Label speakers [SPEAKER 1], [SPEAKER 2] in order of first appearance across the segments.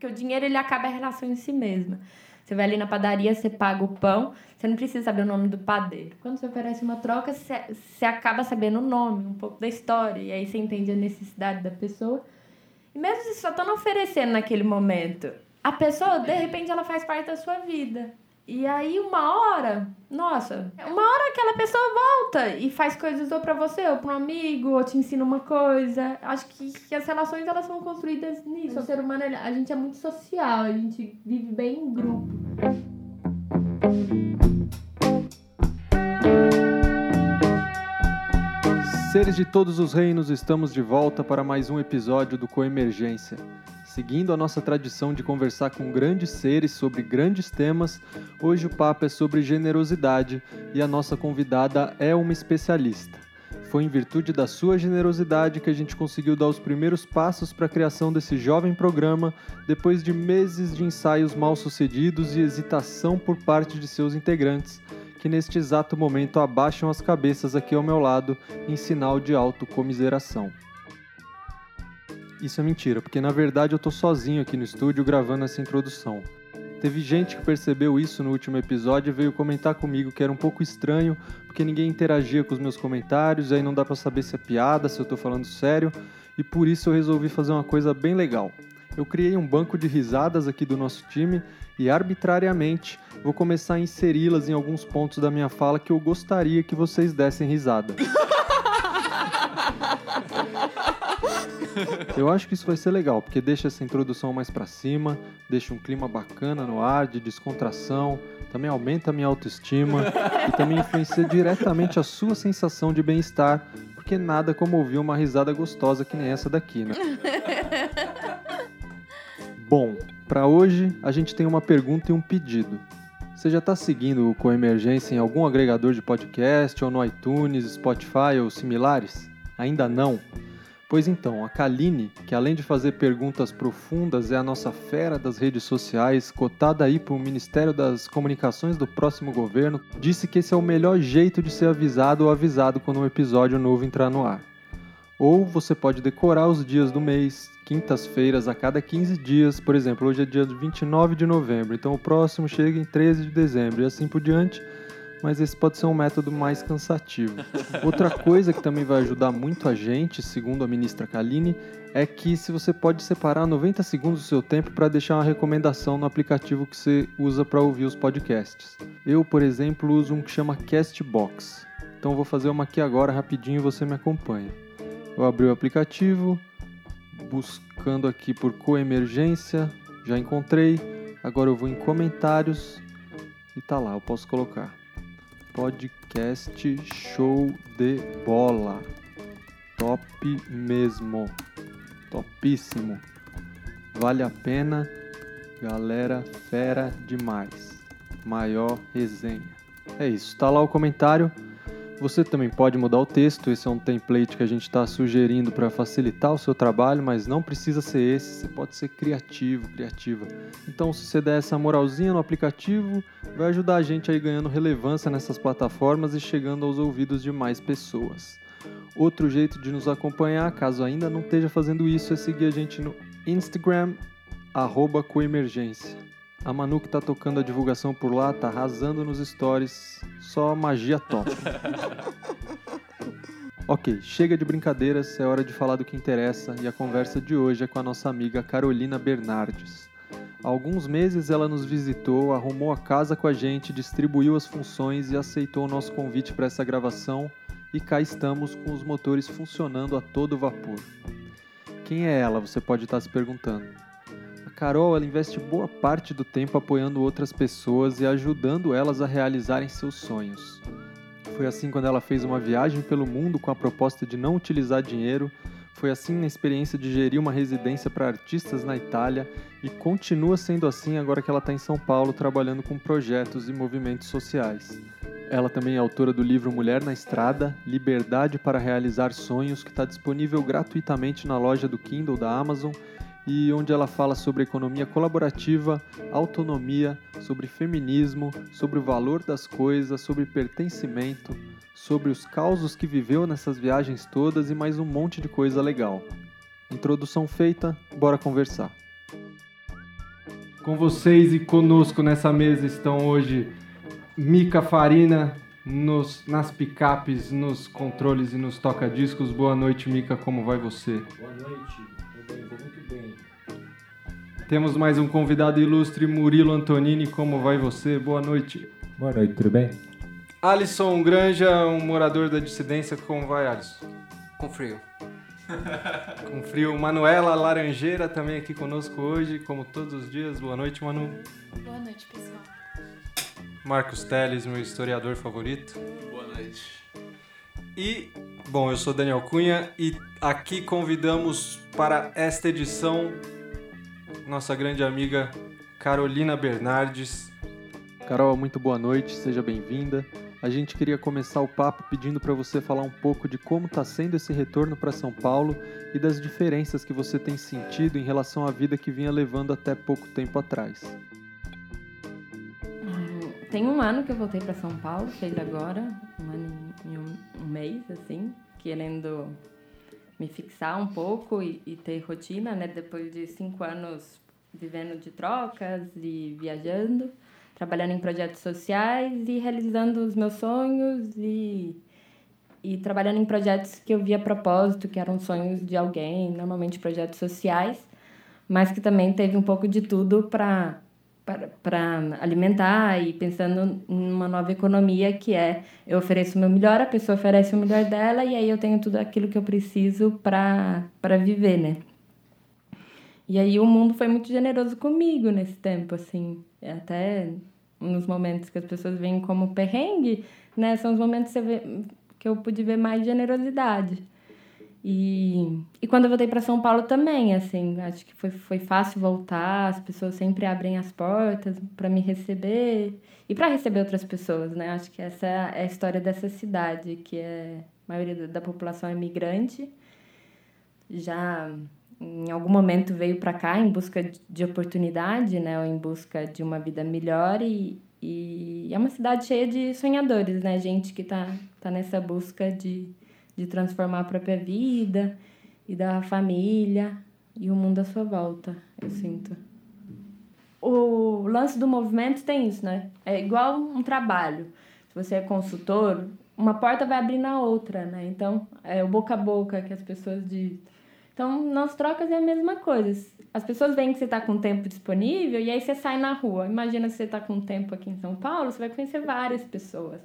[SPEAKER 1] Porque o dinheiro ele acaba a relação em si mesma. Você vai ali na padaria, você paga o pão, você não precisa saber o nome do padeiro. Quando você oferece uma troca, você, você acaba sabendo o nome, um pouco da história, e aí você entende a necessidade da pessoa. E mesmo se só estão oferecendo naquele momento, a pessoa, de repente, ela faz parte da sua vida. E aí, uma hora, nossa, uma hora aquela pessoa volta e faz coisas ou pra você, ou pra um amigo, ou te ensina uma coisa. Acho que, que as relações, elas são construídas nisso. O ser humano, a gente é muito social, a gente vive bem em grupo.
[SPEAKER 2] Seres de todos os reinos, estamos de volta para mais um episódio do Coemergência. Seguindo a nossa tradição de conversar com grandes seres sobre grandes temas, hoje o papo é sobre generosidade e a nossa convidada é uma especialista. Foi em virtude da sua generosidade que a gente conseguiu dar os primeiros passos para a criação desse jovem programa, depois de meses de ensaios mal sucedidos e hesitação por parte de seus integrantes, que neste exato momento abaixam as cabeças aqui ao meu lado em sinal de autocomiseração. Isso é mentira, porque na verdade eu tô sozinho aqui no estúdio gravando essa introdução. Teve gente que percebeu isso no último episódio e veio comentar comigo que era um pouco estranho, porque ninguém interagia com os meus comentários, aí não dá para saber se é piada, se eu tô falando sério, e por isso eu resolvi fazer uma coisa bem legal. Eu criei um banco de risadas aqui do nosso time e arbitrariamente vou começar a inseri-las em alguns pontos da minha fala que eu gostaria que vocês dessem risada. Eu acho que isso vai ser legal, porque deixa essa introdução mais para cima, deixa um clima bacana no ar, de descontração, também aumenta a minha autoestima e também influencia diretamente a sua sensação de bem-estar, porque nada como ouvir uma risada gostosa que nem essa daqui, né? Bom, para hoje a gente tem uma pergunta e um pedido. Você já está seguindo o Coemergência em algum agregador de podcast ou no iTunes, Spotify ou similares? Ainda não? Pois então, a Kaline, que além de fazer perguntas profundas, é a nossa fera das redes sociais, cotada aí para o Ministério das Comunicações do próximo governo, disse que esse é o melhor jeito de ser avisado ou avisado quando um episódio novo entrar no ar. Ou você pode decorar os dias do mês, quintas-feiras a cada 15 dias, por exemplo, hoje é dia 29 de novembro, então o próximo chega em 13 de dezembro e assim por diante mas esse pode ser um método mais cansativo. Outra coisa que também vai ajudar muito a gente, segundo a ministra Kaline, é que se você pode separar 90 segundos do seu tempo para deixar uma recomendação no aplicativo que você usa para ouvir os podcasts. Eu, por exemplo, uso um que chama Castbox. Então vou fazer uma aqui agora rapidinho e você me acompanha. Eu abri o aplicativo, buscando aqui por coemergência, já encontrei. Agora eu vou em comentários e tá lá, eu posso colocar podcast show de bola. Top mesmo. Topíssimo. Vale a pena. Galera fera demais. Maior resenha. É isso, tá lá o comentário. Você também pode mudar o texto, esse é um template que a gente está sugerindo para facilitar o seu trabalho, mas não precisa ser esse, você pode ser criativo, criativa. Então, se você der essa moralzinha no aplicativo, vai ajudar a gente aí ganhando relevância nessas plataformas e chegando aos ouvidos de mais pessoas. Outro jeito de nos acompanhar, caso ainda não esteja fazendo isso, é seguir a gente no Instagram, coemergência. A Manu que tá tocando a divulgação por lá, tá arrasando nos stories. Só magia top. ok, chega de brincadeiras, é hora de falar do que interessa e a conversa de hoje é com a nossa amiga Carolina Bernardes. Há alguns meses ela nos visitou, arrumou a casa com a gente, distribuiu as funções e aceitou o nosso convite para essa gravação e cá estamos com os motores funcionando a todo vapor. Quem é ela? Você pode estar se perguntando. Carol ela investe boa parte do tempo apoiando outras pessoas e ajudando elas a realizarem seus sonhos. Foi assim quando ela fez uma viagem pelo mundo com a proposta de não utilizar dinheiro, foi assim na experiência de gerir uma residência para artistas na Itália e continua sendo assim agora que ela está em São Paulo trabalhando com projetos e movimentos sociais. Ela também é autora do livro Mulher na Estrada, Liberdade para Realizar Sonhos, que está disponível gratuitamente na loja do Kindle da Amazon e onde ela fala sobre economia colaborativa, autonomia, sobre feminismo, sobre o valor das coisas, sobre pertencimento, sobre os causos que viveu nessas viagens todas e mais um monte de coisa legal. Introdução feita, bora conversar. Com vocês e conosco nessa mesa estão hoje Mica Farina nos, nas picapes, nos controles e nos toca-discos. Boa noite, Mica, como vai você?
[SPEAKER 3] Boa noite, muito bem.
[SPEAKER 2] Temos mais um convidado ilustre, Murilo Antonini, como vai você? Boa noite.
[SPEAKER 3] Boa noite, tudo bem?
[SPEAKER 2] Alisson Granja, um morador da dissidência, como vai, Alisson?
[SPEAKER 4] Com frio.
[SPEAKER 2] Com frio. Manuela Laranjeira também aqui conosco hoje, como todos os dias. Boa noite, Manu.
[SPEAKER 5] Boa noite, pessoal.
[SPEAKER 2] Marcos Teles, meu historiador favorito.
[SPEAKER 4] Boa noite.
[SPEAKER 2] E, bom, eu sou Daniel Cunha e aqui convidamos para esta edição nossa grande amiga Carolina Bernardes. Carol, muito boa noite, seja bem-vinda. A gente queria começar o papo pedindo para você falar um pouco de como está sendo esse retorno para São Paulo e das diferenças que você tem sentido em relação à vida que vinha levando até pouco tempo atrás.
[SPEAKER 1] Tem um ano que eu voltei para São Paulo, fez agora, um ano e um, um, mês, assim, querendo me fixar um pouco e, e, ter rotina, né? Depois de cinco anos vivendo de trocas e viajando, trabalhando em projetos sociais e realizando os meus sonhos e, e trabalhando em projetos que eu via propósito, que eram sonhos de alguém, normalmente projetos sociais, mas que também teve um pouco de tudo para para alimentar e pensando numa nova economia que é eu ofereço o meu melhor, a pessoa oferece o melhor dela e aí eu tenho tudo aquilo que eu preciso para viver, né? E aí o mundo foi muito generoso comigo nesse tempo, assim, até nos momentos que as pessoas veem como perrengue, né? São os momentos que, vê, que eu pude ver mais generosidade. E, e quando eu voltei para São Paulo também, assim, acho que foi, foi fácil voltar, as pessoas sempre abrem as portas para me receber e para receber outras pessoas, né? Acho que essa é a história dessa cidade, que é a maioria da população é migrante. Já em algum momento veio para cá em busca de oportunidade, né, ou em busca de uma vida melhor e, e é uma cidade cheia de sonhadores, né, gente que tá tá nessa busca de de transformar a própria vida e da família e o mundo à sua volta, eu sinto. O lance do movimento tem isso, né? É igual um trabalho. Se você é consultor, uma porta vai abrir na outra, né? Então, é o boca a boca que as pessoas dizem. Então, nas trocas é a mesma coisa. As pessoas veem que você está com tempo disponível e aí você sai na rua. Imagina se você está com tempo aqui em São Paulo, você vai conhecer várias pessoas.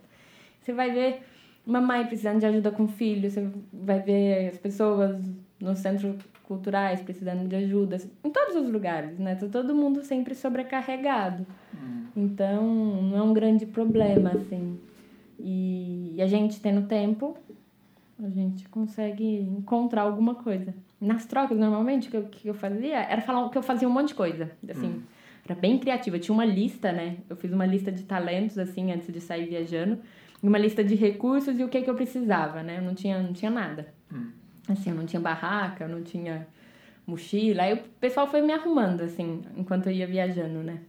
[SPEAKER 1] Você vai ver uma mãe precisando de ajuda com o filho, você vai ver as pessoas nos centros culturais precisando de ajuda, em todos os lugares, né? Tá todo mundo sempre sobrecarregado. Hum. Então, não é um grande problema, assim. E, e a gente tendo tempo, a gente consegue encontrar alguma coisa. Nas trocas, normalmente, o que eu, que eu fazia era falar que eu fazia um monte de coisa, assim. Hum. Era bem criativa. Eu tinha uma lista, né? Eu fiz uma lista de talentos, assim, antes de sair viajando uma lista de recursos e o que, que eu precisava, né? Eu não tinha, não tinha nada. Hum. Assim, eu não tinha barraca, eu não tinha mochila. Aí o pessoal foi me arrumando, assim, enquanto eu ia viajando, né?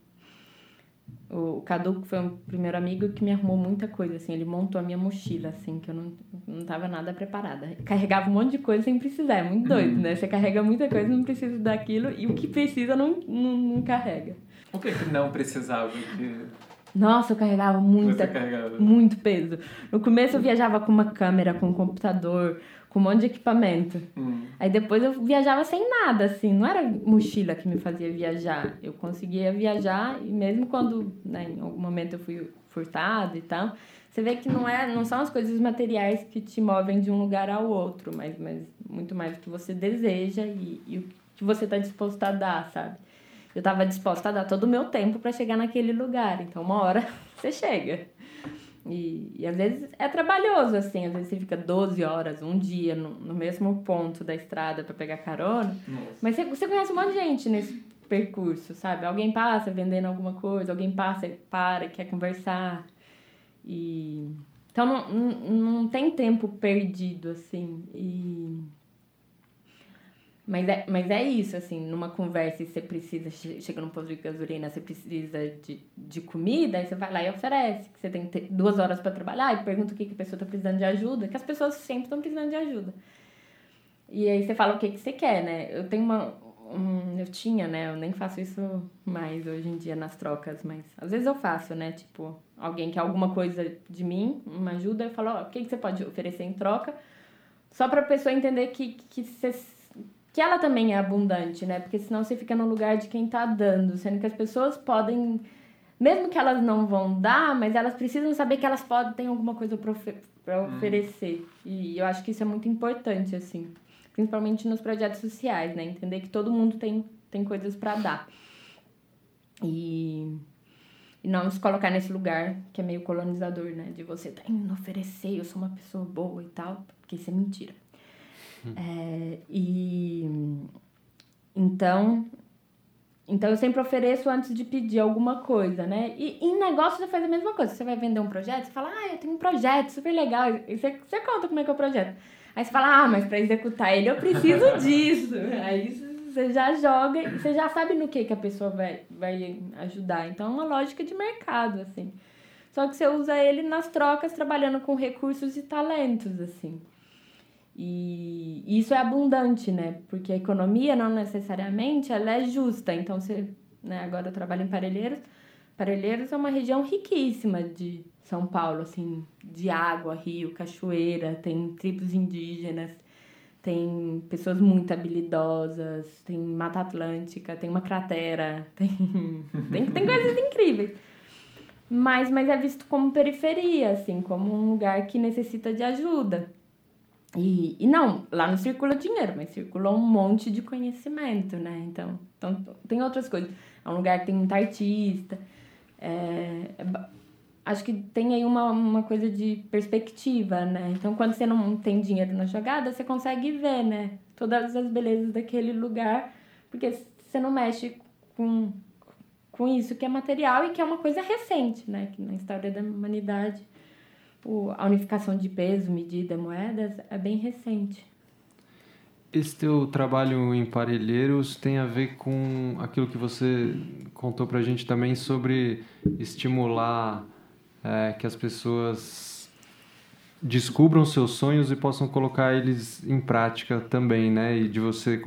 [SPEAKER 1] O Cadu foi o primeiro amigo que me arrumou muita coisa, assim. Ele montou a minha mochila, assim, que eu não, não tava nada preparada. Carregava um monte de coisa sem precisar. É muito doido, né? Você carrega muita coisa não precisa daquilo. E o que precisa não, não, não carrega.
[SPEAKER 4] O que que não precisava? Que...
[SPEAKER 1] Nossa, eu carregava muita, carregava. muito peso. No começo eu viajava com uma câmera, com um computador, com um monte de equipamento. Hum. Aí depois eu viajava sem nada, assim. Não era mochila que me fazia viajar. Eu conseguia viajar e mesmo quando, né, em algum momento eu fui furtado e tal, você vê que não é, não são as coisas materiais que te movem de um lugar ao outro, mas, mas muito mais o que você deseja e, e o que você está disposto a dar, sabe? Eu estava disposta a dar todo o meu tempo para chegar naquele lugar. Então, uma hora você chega. E, e às vezes é trabalhoso, assim. Às vezes você fica 12 horas, um dia, no, no mesmo ponto da estrada para pegar carona. Nossa. Mas você, você conhece um monte de gente nesse percurso, sabe? Alguém passa vendendo alguma coisa, alguém passa e para, quer conversar. E... Então, não, não, não tem tempo perdido, assim. E mas é, mas é isso, assim, numa conversa e você precisa, chega num posto de gasolina, você precisa de, de comida, aí você vai lá e oferece, que você tem duas horas para trabalhar e pergunta o que, que a pessoa está precisando de ajuda, que as pessoas sempre estão precisando de ajuda. E aí você fala o que, que você quer, né? Eu tenho uma, hum, eu tinha, né? Eu nem faço isso mais hoje em dia nas trocas, mas às vezes eu faço, né? Tipo, alguém quer alguma coisa de mim, uma ajuda, eu falo, ó, o que, que você pode oferecer em troca? Só pra pessoa entender que, que, você, que ela também é abundante, né? Porque senão você fica no lugar de quem tá dando, sendo que as pessoas podem, mesmo que elas não vão dar, mas elas precisam saber que elas podem ter alguma coisa ofe pra oferecer. E eu acho que isso é muito importante, assim principalmente nos projetos sociais, né? Entender que todo mundo tem, tem coisas para dar. E, e não se colocar nesse lugar que é meio colonizador, né? De você tá indo oferecer, eu sou uma pessoa boa e tal, porque isso é mentira. Hum. É, e então, então eu sempre ofereço antes de pedir alguma coisa, né? E em negócio você faz a mesma coisa. Você vai vender um projeto, você fala, ah, eu tenho um projeto super legal. E você, você conta como é que é o projeto. Aí você fala, ah, mas para executar ele eu preciso disso. Aí você já joga e você já sabe no que, que a pessoa vai, vai ajudar. Então é uma lógica de mercado, assim. Só que você usa ele nas trocas, trabalhando com recursos e talentos, assim. E isso é abundante, né? Porque a economia não necessariamente ela é justa. Então, você, né, agora eu trabalho em Parelheiros. Parelheiros é uma região riquíssima de são Paulo, assim, de água, rio, cachoeira, tem tribos indígenas, tem pessoas muito habilidosas, tem Mata Atlântica, tem uma cratera, tem, tem, tem coisas incríveis. Mas, mas é visto como periferia, assim, como um lugar que necessita de ajuda. E, e não, lá não circula dinheiro, mas circula um monte de conhecimento, né? Então, então tem outras coisas. É um lugar que tem muita artista. É, é acho que tem aí uma, uma coisa de perspectiva, né? Então, quando você não tem dinheiro na jogada, você consegue ver, né? Todas as belezas daquele lugar, porque você não mexe com, com isso que é material e que é uma coisa recente, né? Que na história da humanidade, o, a unificação de peso, medida, moedas é bem recente.
[SPEAKER 2] Esse teu trabalho em Parelheiros tem a ver com aquilo que você contou pra gente também sobre estimular é, que as pessoas descubram seus sonhos e possam colocar eles em prática também, né? E de você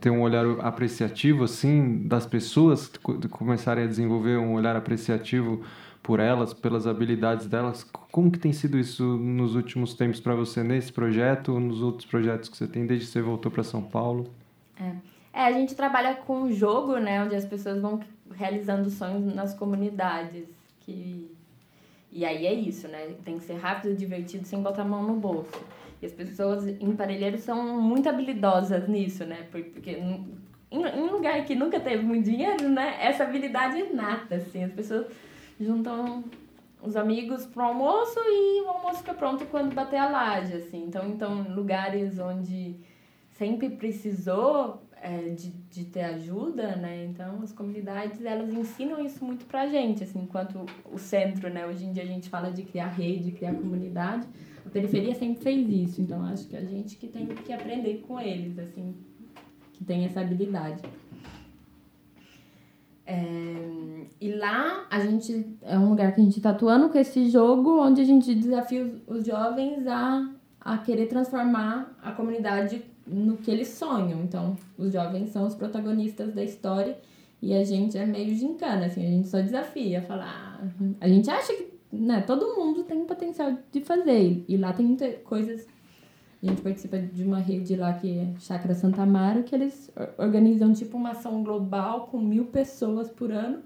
[SPEAKER 2] ter um olhar apreciativo, assim, das pessoas, começarem a desenvolver um olhar apreciativo por elas, pelas habilidades delas. Como que tem sido isso nos últimos tempos para você nesse projeto ou nos outros projetos que você tem desde que você voltou para São Paulo?
[SPEAKER 1] É. é, a gente trabalha com jogo, né, onde as pessoas vão realizando sonhos nas comunidades, que e aí é isso, né? Tem que ser rápido, divertido, sem botar a mão no bolso. E as pessoas em Parelheiros são muito habilidosas nisso, né? Porque em, um lugar que nunca teve muito dinheiro, né? Essa habilidade é nata, assim. As pessoas juntam os amigos pro almoço e o almoço fica pronto quando bater a laje, assim. Então, então lugares onde sempre precisou é, de, de ter ajuda, né? Então, as comunidades, elas ensinam isso muito pra gente, assim, enquanto o centro, né? Hoje em dia a gente fala de criar rede, criar comunidade, a periferia sempre fez isso, então acho que a gente que tem que aprender com eles, assim, que tem essa habilidade. É, e lá a gente é um lugar que a gente está atuando com esse jogo onde a gente desafia os, os jovens a, a querer transformar a comunidade no que eles sonham. Então, os jovens são os protagonistas da história e a gente é meio gincana, assim, a gente só desafia, falar. Ah, a gente acha que né, todo mundo tem potencial de fazer. E lá tem muitas coisas. A gente participa de uma rede lá que é Chácara Santa Amaro, que eles organizam tipo uma ação global com mil pessoas por ano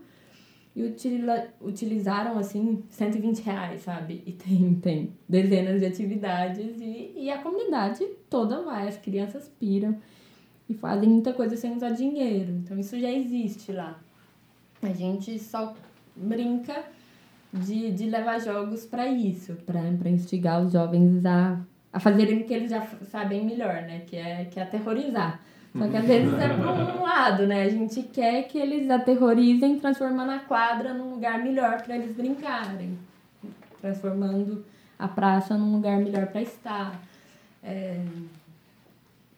[SPEAKER 1] e utila, utilizaram assim 120 reais, sabe? E tem, tem dezenas de atividades e, e a comunidade toda vai, as crianças piram e fazem muita coisa sem usar dinheiro. Então isso já existe lá. A gente só brinca de, de levar jogos para isso, para instigar os jovens a, a fazerem o que eles já sabem melhor, né? Que é, que é aterrorizar. Só que às vezes é por um lado, né? A gente quer que eles aterrorizem, transformando a quadra num lugar melhor para eles brincarem. Transformando a praça num lugar melhor para estar. É...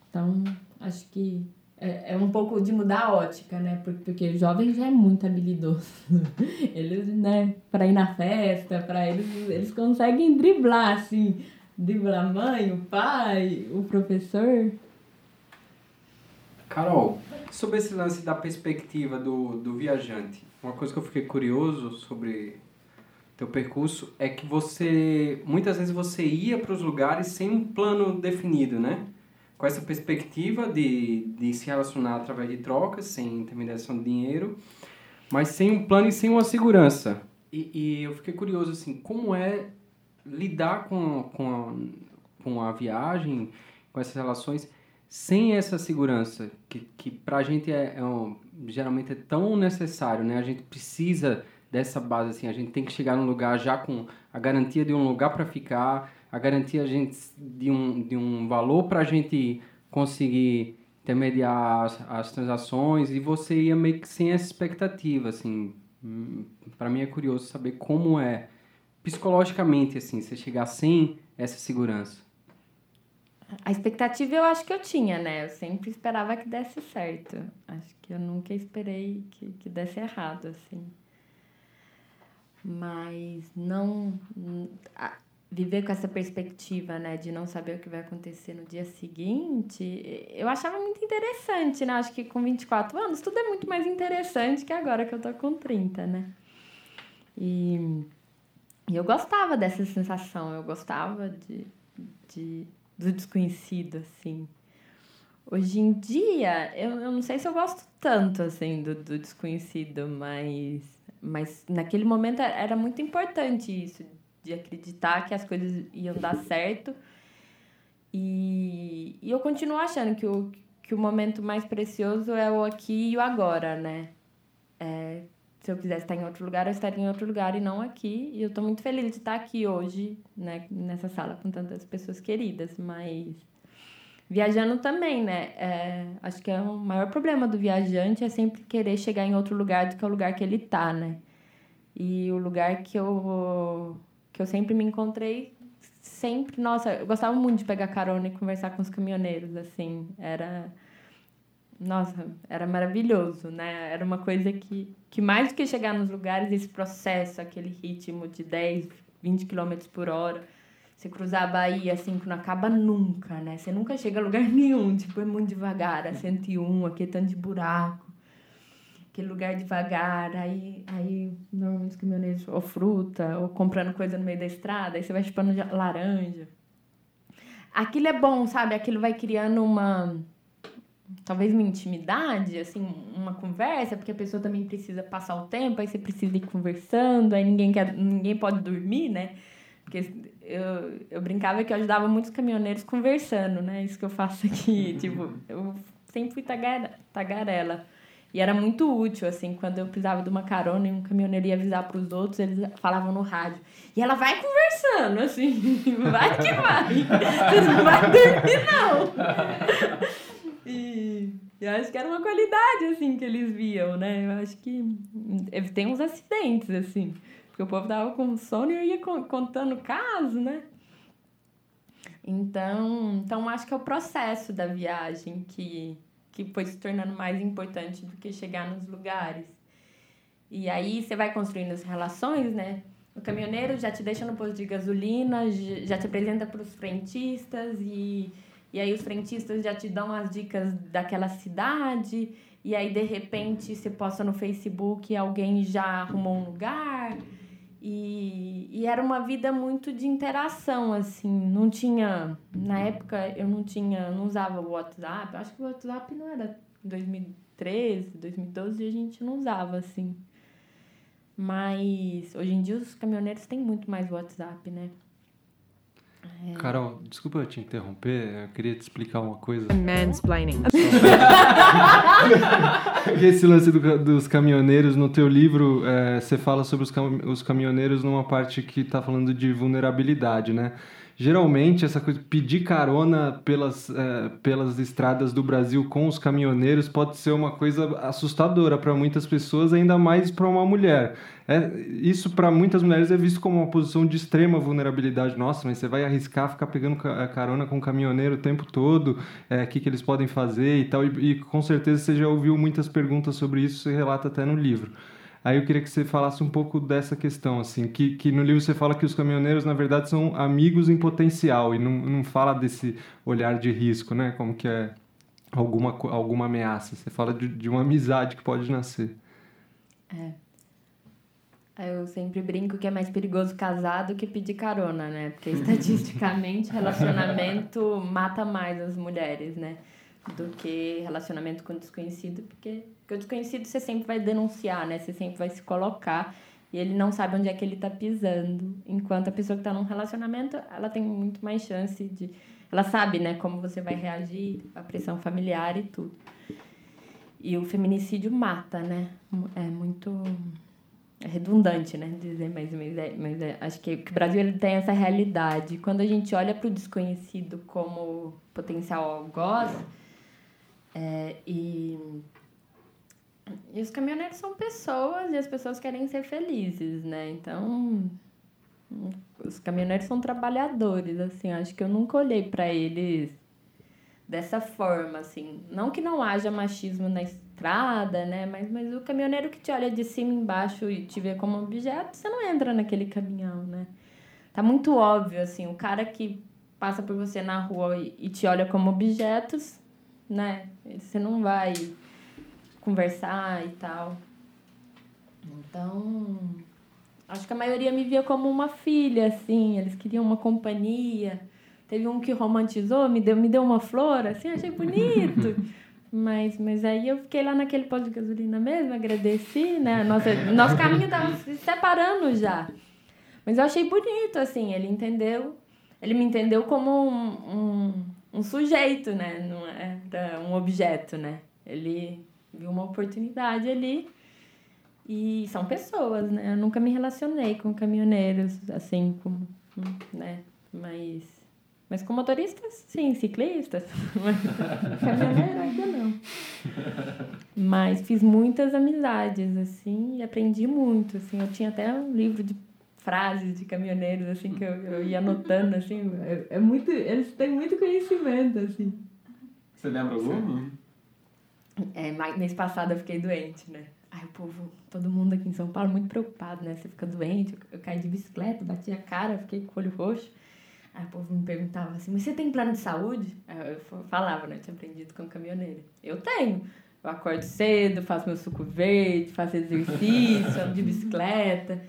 [SPEAKER 1] Então, acho que é, é um pouco de mudar a ótica, né? Porque, porque o jovem já é muito habilidoso. Eles, né, para ir na festa, para eles, eles conseguem driblar, assim. Driblar a mãe, o pai, o professor.
[SPEAKER 5] Carol, sobre esse lance da perspectiva do, do viajante, uma coisa que eu fiquei curioso sobre teu percurso é que você, muitas vezes você ia para os lugares sem um plano definido, né? Com essa perspectiva de, de se relacionar através de trocas, sem intermediação de dinheiro, mas sem um plano e sem uma segurança. E, e eu fiquei curioso, assim, como é lidar com, com, a, com a viagem, com essas relações, sem essa segurança, que, que para a gente é, é um, geralmente é tão necessário, né? A gente precisa dessa base, assim, a gente tem que chegar num lugar já com a garantia de um lugar para ficar, a garantia gente, de, um, de um valor para a gente conseguir intermediar as, as transações, e você ia meio que sem essa expectativa, assim. Hum, para mim é curioso saber como é psicologicamente, assim, você chegar sem essa segurança.
[SPEAKER 1] A expectativa eu acho que eu tinha, né? Eu sempre esperava que desse certo. Acho que eu nunca esperei que, que desse errado, assim. Mas não. A, viver com essa perspectiva, né, de não saber o que vai acontecer no dia seguinte, eu achava muito interessante, né? Acho que com 24 anos tudo é muito mais interessante que agora que eu tô com 30, né? E, e eu gostava dessa sensação, eu gostava de, de do desconhecido, assim. Hoje em dia, eu, eu não sei se eu gosto tanto, assim, do, do desconhecido, mas, mas naquele momento era muito importante isso, de acreditar que as coisas iam dar certo. E, e eu continuo achando que o, que o momento mais precioso é o aqui e o agora, né? É, se eu quisesse estar em outro lugar, eu estaria em outro lugar e não aqui. E eu estou muito feliz de estar aqui hoje, né, nessa sala com tantas pessoas queridas, mas viajando também, né? É, acho que é o maior problema do viajante é sempre querer chegar em outro lugar do que o lugar que ele tá, né? E o lugar que eu que eu sempre me encontrei sempre, nossa, eu gostava muito de pegar carona e conversar com os caminhoneiros, assim, era nossa, era maravilhoso, né? Era uma coisa que, que mais do que chegar nos lugares, esse processo, aquele ritmo de 10, 20 km por hora, você cruzar a Bahia, assim, que não acaba nunca, né? Você nunca chega a lugar nenhum, tipo, é muito devagar, a 101, aquele tanto de buraco, aquele lugar devagar, aí, aí normalmente os caminhoneiros, ou fruta, ou comprando coisa no meio da estrada, aí você vai chupando laranja. Aquilo é bom, sabe? Aquilo vai criando uma talvez uma intimidade, assim, uma conversa, porque a pessoa também precisa passar o tempo, aí você precisa ir conversando, aí ninguém quer, ninguém pode dormir, né? Porque eu, eu brincava que eu ajudava muitos caminhoneiros conversando, né? Isso que eu faço aqui, tipo, eu sempre fui tagarela, tagarela. E era muito útil, assim, quando eu precisava de uma carona e um caminhoneiro ia avisar para os outros, eles falavam no rádio. E ela vai conversando, assim, vai que vai. Você não vai dormir, não. E eu acho que era uma qualidade, assim, que eles viam, né? Eu acho que tem uns acidentes, assim. Porque o povo tava com sono e eu ia contando caso, né? Então, então acho que é o processo da viagem que, que foi se tornando mais importante do que chegar nos lugares. E aí você vai construindo as relações, né? O caminhoneiro já te deixa no posto de gasolina, já te apresenta para os frentistas e e aí os frentistas já te dão as dicas daquela cidade, e aí de repente você posta no Facebook e alguém já arrumou um lugar. E, e era uma vida muito de interação, assim, não tinha, na época eu não tinha, não usava o WhatsApp, acho que o WhatsApp não era 2013, 2012 a gente não usava, assim. Mas hoje em dia os caminhoneiros têm muito mais WhatsApp, né?
[SPEAKER 2] É. Carol, desculpa te interromper, eu queria te explicar uma coisa.
[SPEAKER 6] Mansplaining.
[SPEAKER 2] Esse lance do, dos caminhoneiros, no teu livro, é, você fala sobre os, cam os caminhoneiros numa parte que está falando de vulnerabilidade, né? Geralmente essa coisa pedir carona pelas, é, pelas estradas do Brasil com os caminhoneiros pode ser uma coisa assustadora para muitas pessoas, ainda mais para uma mulher. É, isso para muitas mulheres é visto como uma posição de extrema vulnerabilidade. Nossa, mas você vai arriscar ficar pegando carona com o caminhoneiro o tempo todo? É, o é, que, que eles podem fazer e tal? E, e com certeza você já ouviu muitas perguntas sobre isso, você relata até no livro. Aí eu queria que você falasse um pouco dessa questão, assim, que, que no livro você fala que os caminhoneiros, na verdade, são amigos em potencial e não, não fala desse olhar de risco, né? Como que é? alguma, alguma ameaça. Você fala de, de uma amizade que pode nascer.
[SPEAKER 1] Eu sempre brinco que é mais perigoso casar do que pedir carona, né? Porque estatisticamente relacionamento mata mais as mulheres, né? Do que relacionamento com desconhecido, porque, porque o desconhecido você sempre vai denunciar, né? Você sempre vai se colocar e ele não sabe onde é que ele tá pisando. Enquanto a pessoa que tá num relacionamento, ela tem muito mais chance de. Ela sabe, né, como você vai reagir, a pressão familiar e tudo. E o feminicídio mata, né? É muito é redundante, né, dizer, mas, mas, é, mas é, acho que, que o Brasil ele tem essa realidade. Quando a gente olha para o desconhecido como potencial algoz, é, e, e os caminhoneiros são pessoas e as pessoas querem ser felizes, né? Então, os caminhoneiros são trabalhadores, assim, acho que eu nunca olhei para eles dessa forma, assim. Não que não haja machismo na estrada, né? Mas, mas o caminhoneiro que te olha de cima embaixo e te vê como objeto, você não entra naquele caminhão, né? Tá muito óbvio, assim, o cara que passa por você na rua e, e te olha como objetos, né? Você não vai conversar e tal. Então, acho que a maioria me via como uma filha, assim, eles queriam uma companhia. Teve um que romantizou, me deu, me deu uma flor, assim, achei bonito. Mas, mas aí eu fiquei lá naquele posto de gasolina mesmo, agradeci, né? Nossa, nosso caminho tava se separando já. Mas eu achei bonito, assim, ele entendeu, ele me entendeu como um, um, um sujeito, né? Não era um objeto, né? Ele viu uma oportunidade ali. E são pessoas, né? Eu nunca me relacionei com caminhoneiros, assim, como, né? Mas mas com motoristas, sim, ciclistas. Mas caminhoneiro ainda não. Mas fiz muitas amizades, assim, e aprendi muito, assim. Eu tinha até um livro de frases de caminhoneiros, assim, que eu, eu ia anotando, assim. É, é muito... Eles têm muito conhecimento, assim.
[SPEAKER 4] Você lembra algum?
[SPEAKER 1] É, mês passado eu fiquei doente, né? Ai, o povo, todo mundo aqui em São Paulo muito preocupado, né? Você fica doente, eu, eu caí de bicicleta, bati a cara, fiquei com o olho roxo. Aí o povo me perguntava assim, mas você tem plano de saúde? Aí eu fa- falava, né? Eu tinha aprendido com caminhoneiro. Eu tenho. Eu acordo cedo, faço meu suco verde, faço exercício, ando de bicicleta.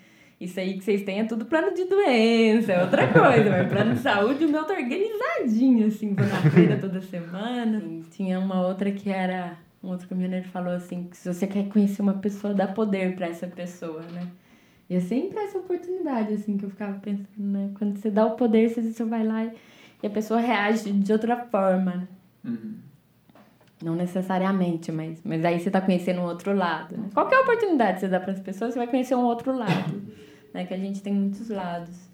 [SPEAKER 1] Isso aí que vocês têm é tudo plano de doença, é outra coisa. Mas plano de saúde, o meu tá organizadinho, assim, vou na feira toda semana. E tinha uma outra que era... Um outro caminhoneiro falou assim, que se você quer conhecer uma pessoa, dá poder pra essa pessoa, né? E é sempre essa oportunidade, assim, que eu ficava pensando, né? Quando você dá o poder, você, você vai lá e, e a pessoa reage de outra forma, né?
[SPEAKER 4] Uhum.
[SPEAKER 1] Não necessariamente, mas, mas aí você tá conhecendo um outro lado. Né? Qualquer oportunidade que você dá para as pessoas, você vai conhecer um outro lado. Né? Que a gente tem muitos lados.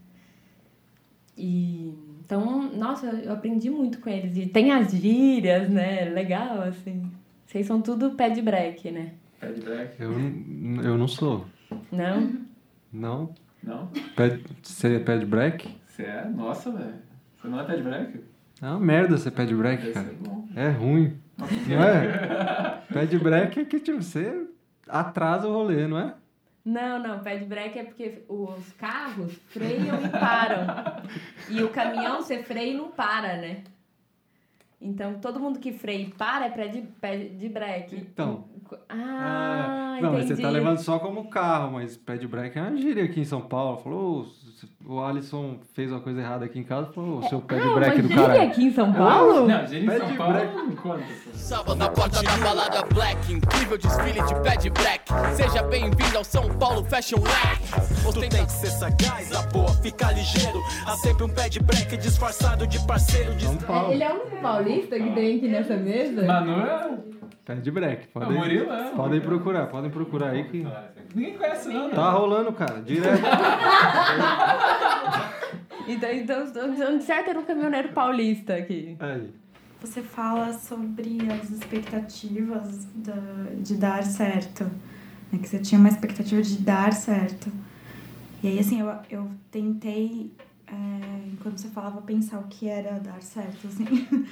[SPEAKER 1] E então, nossa, eu aprendi muito com eles. E tem as gírias, né? Legal, assim. Vocês são tudo pé de break, né?
[SPEAKER 4] Pé de break?
[SPEAKER 2] Eu, eu não sou.
[SPEAKER 1] Não?
[SPEAKER 2] Não?
[SPEAKER 4] Não?
[SPEAKER 2] Pé, você é pé de break?
[SPEAKER 4] Você é? Nossa, velho. Você não é pé de break?
[SPEAKER 2] É uma merda ser pé de break, cara. É ruim. Não é? pé de break é que tipo, você atrasa o rolê, não é?
[SPEAKER 1] Não, não, pé de break é porque os carros freiam e param. E o caminhão você freia e não para, né? Então todo mundo que freia e para é pé de, pé de break.
[SPEAKER 2] Então.
[SPEAKER 1] Ah,
[SPEAKER 2] não, mas
[SPEAKER 1] entendi.
[SPEAKER 2] você tá levando só como carro, mas pé de break é uma gíria aqui em São Paulo. Falou, "Ô, o Alisson fez uma coisa errada aqui em casa, falou, "Ô, seu pé de break do
[SPEAKER 1] gíria
[SPEAKER 2] caralho.
[SPEAKER 1] aqui em São Paulo?
[SPEAKER 4] Não, gente,
[SPEAKER 2] Pé
[SPEAKER 4] em São Paulo
[SPEAKER 2] break.
[SPEAKER 4] não conta. pô.
[SPEAKER 6] Sábado na porta da balada Black, incrível desfile de pé de black. Seja bem-vindo ao São Paulo Fashion Week.
[SPEAKER 7] Tu tem que ser sagaz, a boa, fica ligeiro. Há sempre um pé de break disfarçado de parceiro de
[SPEAKER 2] São Paulo.
[SPEAKER 1] Ele é o único paulista que tem aqui nessa mesa?
[SPEAKER 4] Manu é.
[SPEAKER 2] Pé de break.
[SPEAKER 4] Ah,
[SPEAKER 2] Podem,
[SPEAKER 4] é.
[SPEAKER 2] podem procurar, podem procurar aí que
[SPEAKER 4] Ninguém conhece, não. né?
[SPEAKER 2] tá rolando, cara, direto.
[SPEAKER 1] Então, então, então, de certo era um caminhoneiro paulista aqui.
[SPEAKER 2] Aí.
[SPEAKER 8] Você fala sobre as expectativas da, de dar certo. Né? Que você tinha uma expectativa de dar certo. E aí, assim, eu, eu tentei, é, enquanto você falava, pensar o que era dar certo, assim.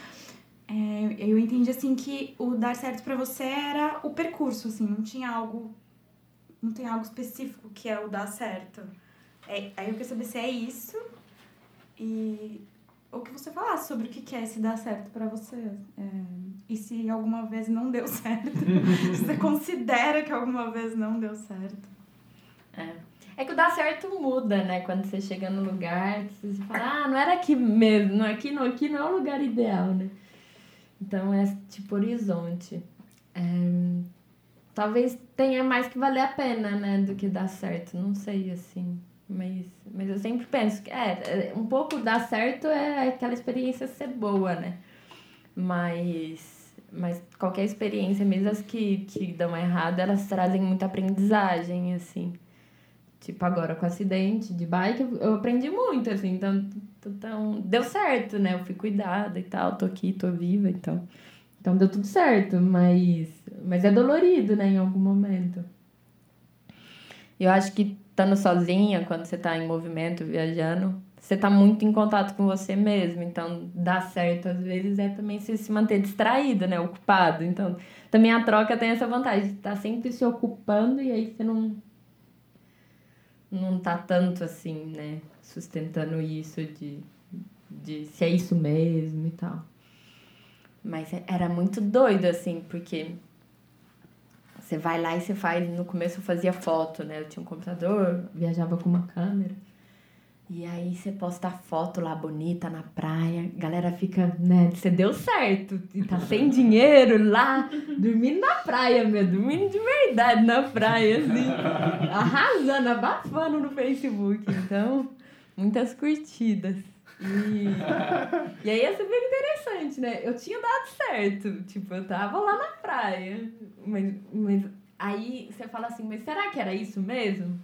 [SPEAKER 8] É, eu entendi, assim, que o dar certo pra você era o percurso, assim. Não tinha algo... Não tem algo específico que é o dar certo. É, aí eu queria saber se é isso e ou que você falasse sobre o que é se dar certo pra você. É, e se alguma vez não deu certo. se você considera que alguma vez não deu certo.
[SPEAKER 1] É. É que o dar certo muda, né? Quando você chega no lugar, você fala, ah, não era aqui mesmo, aqui, não, aqui não é o lugar ideal, né? Então é tipo horizonte. É, talvez tenha mais que valer a pena, né? Do que dar certo. Não sei, assim. Mas, mas eu sempre penso que é, é, um pouco dar certo é aquela experiência ser boa, né? Mas, mas qualquer experiência, mesmo as que, que dão errado, elas trazem muita aprendizagem, assim. Tipo, agora com o acidente de bike, eu aprendi muito, assim, então, então deu certo, né? Eu fui cuidada e tal, tô aqui, tô viva, então. Então deu tudo certo, mas, mas é dolorido, né, em algum momento. Eu acho que estando sozinha, quando você tá em movimento, viajando, você tá muito em contato com você mesmo. Então, dar certo às vezes é também se, se manter distraído, né? Ocupado. Então, também a troca tem essa vantagem tá sempre se ocupando e aí você não. Não tá tanto assim, né? Sustentando isso de, de se é isso mesmo e tal. Mas era muito doido, assim, porque você vai lá e você faz. No começo eu fazia foto, né? Eu tinha um computador, viajava com uma câmera. E aí você posta a foto lá bonita na praia, a galera fica, né? Você deu certo, e tá sem dinheiro lá, dormindo na praia, meu, dormindo de verdade na praia, assim, arrasando, abafando no Facebook. Então, muitas curtidas. E, e aí é super interessante, né? Eu tinha dado certo, tipo, eu tava lá na praia, mas, mas aí você fala assim, mas será que era isso mesmo?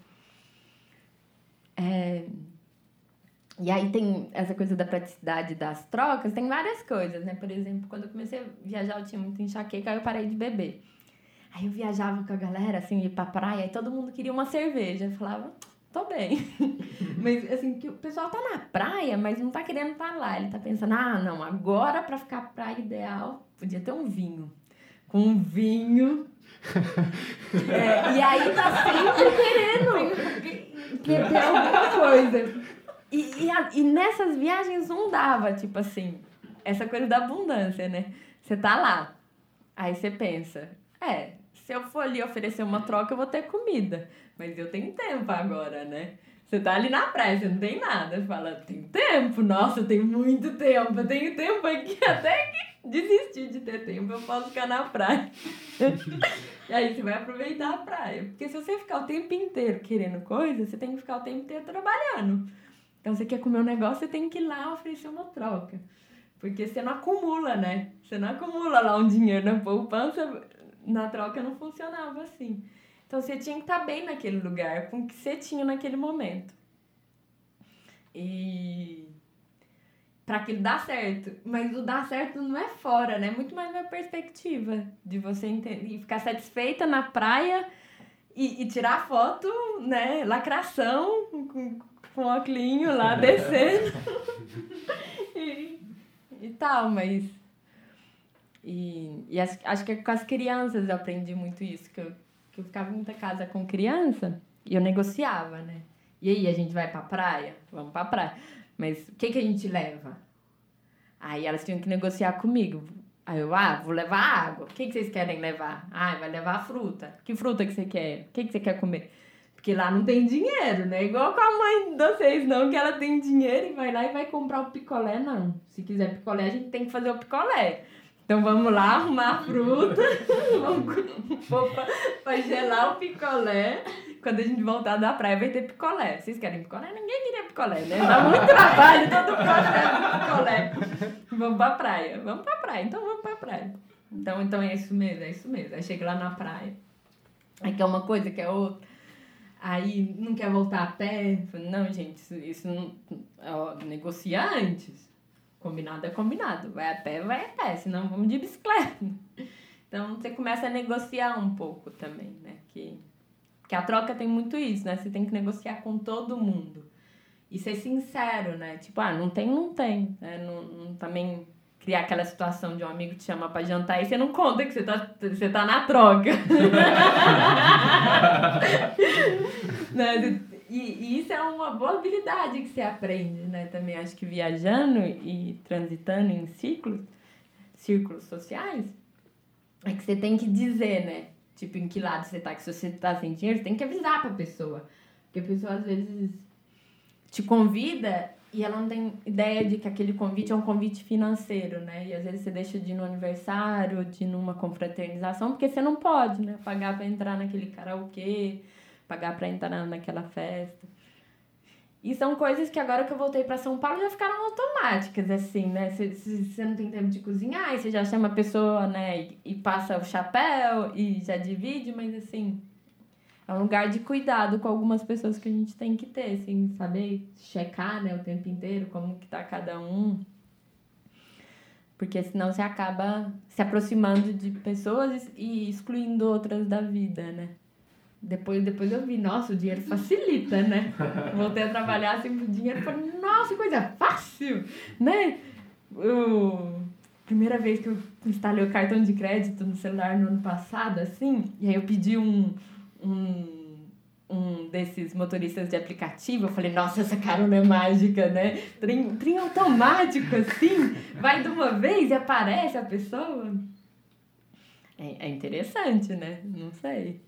[SPEAKER 1] É... E aí tem essa coisa da praticidade das trocas, tem várias coisas, né? Por exemplo, quando eu comecei a viajar, eu tinha muito enxaqueca, aí eu parei de beber. Aí eu viajava com a galera, assim, ir pra praia, e todo mundo queria uma cerveja. Eu falava, tô bem. mas, assim, que o pessoal tá na praia, mas não tá querendo estar tá lá. Ele tá pensando, ah, não, agora pra ficar praia ideal, podia ter um vinho. Com um vinho. é, e aí tá sempre querendo beber alguma coisa. E, e, a, e nessas viagens não dava, tipo assim, essa coisa da abundância, né? Você tá lá, aí você pensa, é, se eu for ali oferecer uma troca, eu vou ter comida. Mas eu tenho tempo agora, né? Você tá ali na praia, você não tem nada. Fala, tem tempo? Nossa, eu tenho muito tempo. Eu tenho tempo aqui até que desistir de ter tempo. Eu posso ficar na praia. e aí você vai aproveitar a praia. Porque se você ficar o tempo inteiro querendo coisa, você tem que ficar o tempo inteiro trabalhando. Então, você quer comer um negócio, você tem que ir lá oferecer uma troca. Porque você não acumula, né? Você não acumula lá um dinheiro na poupança, na troca não funcionava assim. Então, você tinha que estar bem naquele lugar, com o que você tinha naquele momento. E para aquilo dar certo. Mas o dar certo não é fora, né? Muito mais na perspectiva de você entender, ficar satisfeita na praia e, e tirar foto, né? Lacração, com, com o óculos lá descendo. e, e tal, mas. E, e acho, acho que com as crianças eu aprendi muito isso, que eu, que eu ficava em muita casa com criança e eu negociava, né? E aí, a gente vai pra praia? Vamos pra praia. Mas o que, que a gente leva? Aí elas tinham que negociar comigo. Aí eu, ah, vou levar água. O que, que vocês querem levar? Ah, vai levar fruta. Que fruta que você quer? O que, que você quer comer? Porque lá não tem dinheiro, né? Igual com a mãe de vocês, não, que ela tem dinheiro e vai lá e vai comprar o picolé, não. Se quiser picolé, a gente tem que fazer o picolé. Então vamos lá arrumar a fruta, vamos pra gelar o picolé. Quando a gente voltar da praia vai ter picolé. Vocês querem picolé? Ninguém queria picolé, né? Dá muito trabalho, todo quer picolé. Vamos pra praia. Vamos pra praia, então vamos pra praia. Então, então é isso mesmo, é isso mesmo. Aí chega lá na praia. Aí quer uma coisa, quer outra. Aí não quer voltar a pé. Não, gente, isso, isso não. Ó, negocia antes. Combinado é combinado. Vai a pé, vai a pé. Senão vamos de bicicleta. Então você começa a negociar um pouco também, né? Que, que a troca tem muito isso, né? Você tem que negociar com todo mundo. E ser sincero, né? Tipo, ah, não tem, não tem. Né? Não, não, também criar aquela situação de um amigo te chamar para jantar e você não conta que você tá, você tá na troca. né? E, e, isso é uma boa habilidade que você aprende, né? Também acho que viajando e transitando em ciclos, círculos sociais, é que você tem que dizer, né? Tipo, em que lado você tá, que se você tá sem dinheiro, você tem que avisar pra pessoa. Porque a pessoa às vezes te convida e ela não tem ideia de que aquele convite é um convite financeiro, né? E às vezes você deixa de ir no aniversário, de ir numa confraternização, porque você não pode, né? Pagar pra entrar naquele karaokê, pagar pra entrar naquela festa. E são coisas que agora que eu voltei para São Paulo já ficaram automáticas, assim, né? Você não tem tempo de cozinhar, aí você já chama a pessoa, né? E, e passa o chapéu e já divide, mas assim, é um lugar de cuidado com algumas pessoas que a gente tem que ter, assim, saber checar, né, o tempo inteiro, como que tá cada um. Porque senão você acaba se aproximando de pessoas e excluindo outras da vida, né? Depois, depois eu vi, nossa, o dinheiro facilita, né? Voltei a trabalhar assim, o dinheiro falei, nossa, coisa fácil, né? Eu, primeira vez que eu instalei o cartão de crédito no celular no ano passado, assim, e aí eu pedi um, um, um desses motoristas de aplicativo, eu falei, nossa, essa carona é mágica, né? Trem, trem automático, assim, vai de uma vez e aparece a pessoa. É, é interessante, né? Não sei.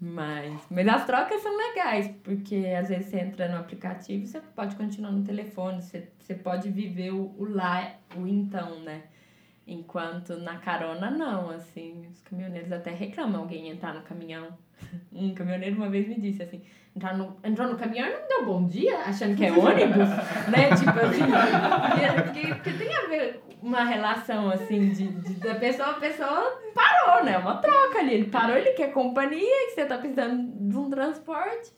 [SPEAKER 1] Mas, mas as trocas são legais, porque às vezes você entra no aplicativo, você pode continuar no telefone, você, você pode viver o, o lá, o então, né? Enquanto na carona, não, assim, os caminhoneiros até reclamam alguém entrar no caminhão. Um caminhoneiro uma vez me disse assim, entrar no, entrou no caminhão e não deu bom dia, achando que é ônibus, né? Tipo assim, porque, porque tem a ver uma relação, assim, de, de, da pessoa, a pessoa parou, né? Uma troca ali. Ele parou, ele quer companhia, que você tá precisando de um transporte.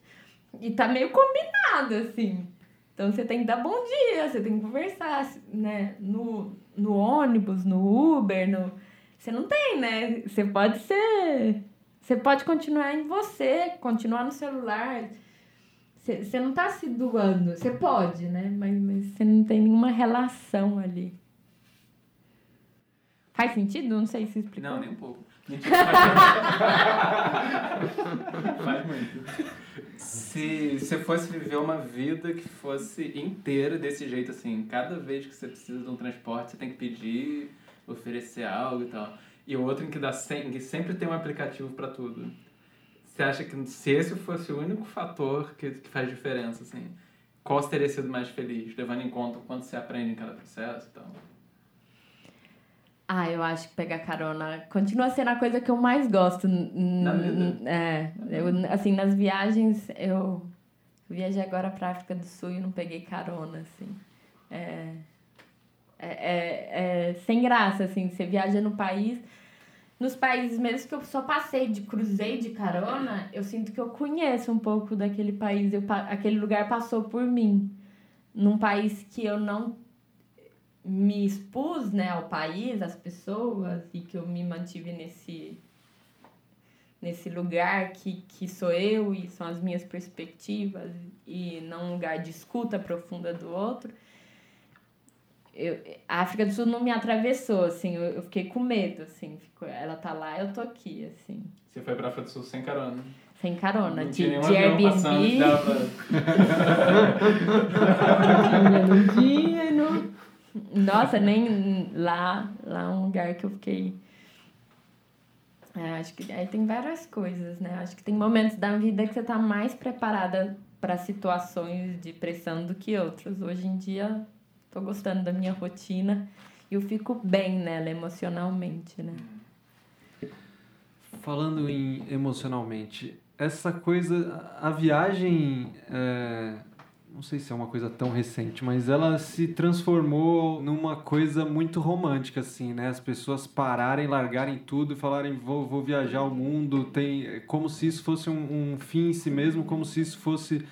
[SPEAKER 1] E tá meio combinado, assim. Então você tem que dar bom dia, você tem que conversar, né? No, no ônibus, no Uber, no... Você não tem, né? Você pode ser. Você pode continuar em você, continuar no celular. Você, não tá se doando. Você pode, né? Mas você não tem nenhuma relação ali. Faz sentido? Não sei se explicou.
[SPEAKER 4] Não, nem um pouco. Faz muito. Se você fosse viver uma vida que fosse inteira desse jeito, assim, cada vez que você precisa de um transporte, você tem que pedir, oferecer algo e tal. E outro em que, dá sem, que sempre tem um aplicativo para tudo. Você acha que se esse fosse o único fator que, que faz diferença, assim, qual teria sido mais feliz, levando em conta o quanto você aprende em cada processo e tal?
[SPEAKER 1] Ah, eu acho que pegar carona continua sendo a coisa que eu mais gosto.
[SPEAKER 4] Na vida?
[SPEAKER 1] É, eu, assim, nas viagens, eu viajei agora pra África do Sul e não peguei carona, assim. É, é, é, é sem graça, assim, você viaja no país... Nos países mesmo que eu só passei de cruzei de carona, eu sinto que eu conheço um pouco daquele país, eu, aquele lugar passou por mim. Num país que eu não me expus né, ao país, às pessoas, e que eu me mantive nesse, nesse lugar que, que sou eu e são as minhas perspectivas, e não um lugar de escuta profunda do outro. Eu, a África do Sul não me atravessou, assim, eu, eu fiquei com medo, assim, ficou, ela tá lá, eu tô aqui, assim,
[SPEAKER 4] Você foi pra África do Sul sem carona.
[SPEAKER 1] sem carona,
[SPEAKER 4] Não
[SPEAKER 1] de, de
[SPEAKER 4] avião passando
[SPEAKER 1] Airbnb,
[SPEAKER 4] dava pra...
[SPEAKER 1] não tinha, não. Nossa, nem lá, lá é um lugar que eu fiquei. É, acho que aí tem várias coisas, né? Acho que tem momentos da vida que você tá mais preparada para situações de pressão do que outros. Hoje em dia, tô gostando da minha rotina e eu fico bem nela emocionalmente, né?
[SPEAKER 2] Falando em emocionalmente, essa coisa, a viagem, é, não sei se é uma coisa tão recente, mas ela se transformou numa coisa muito romântica, assim, né? As pessoas pararem, largarem tudo e falarem, vou, vou viajar o mundo, tem, como se isso fosse um, um fim em si mesmo, como se isso fosse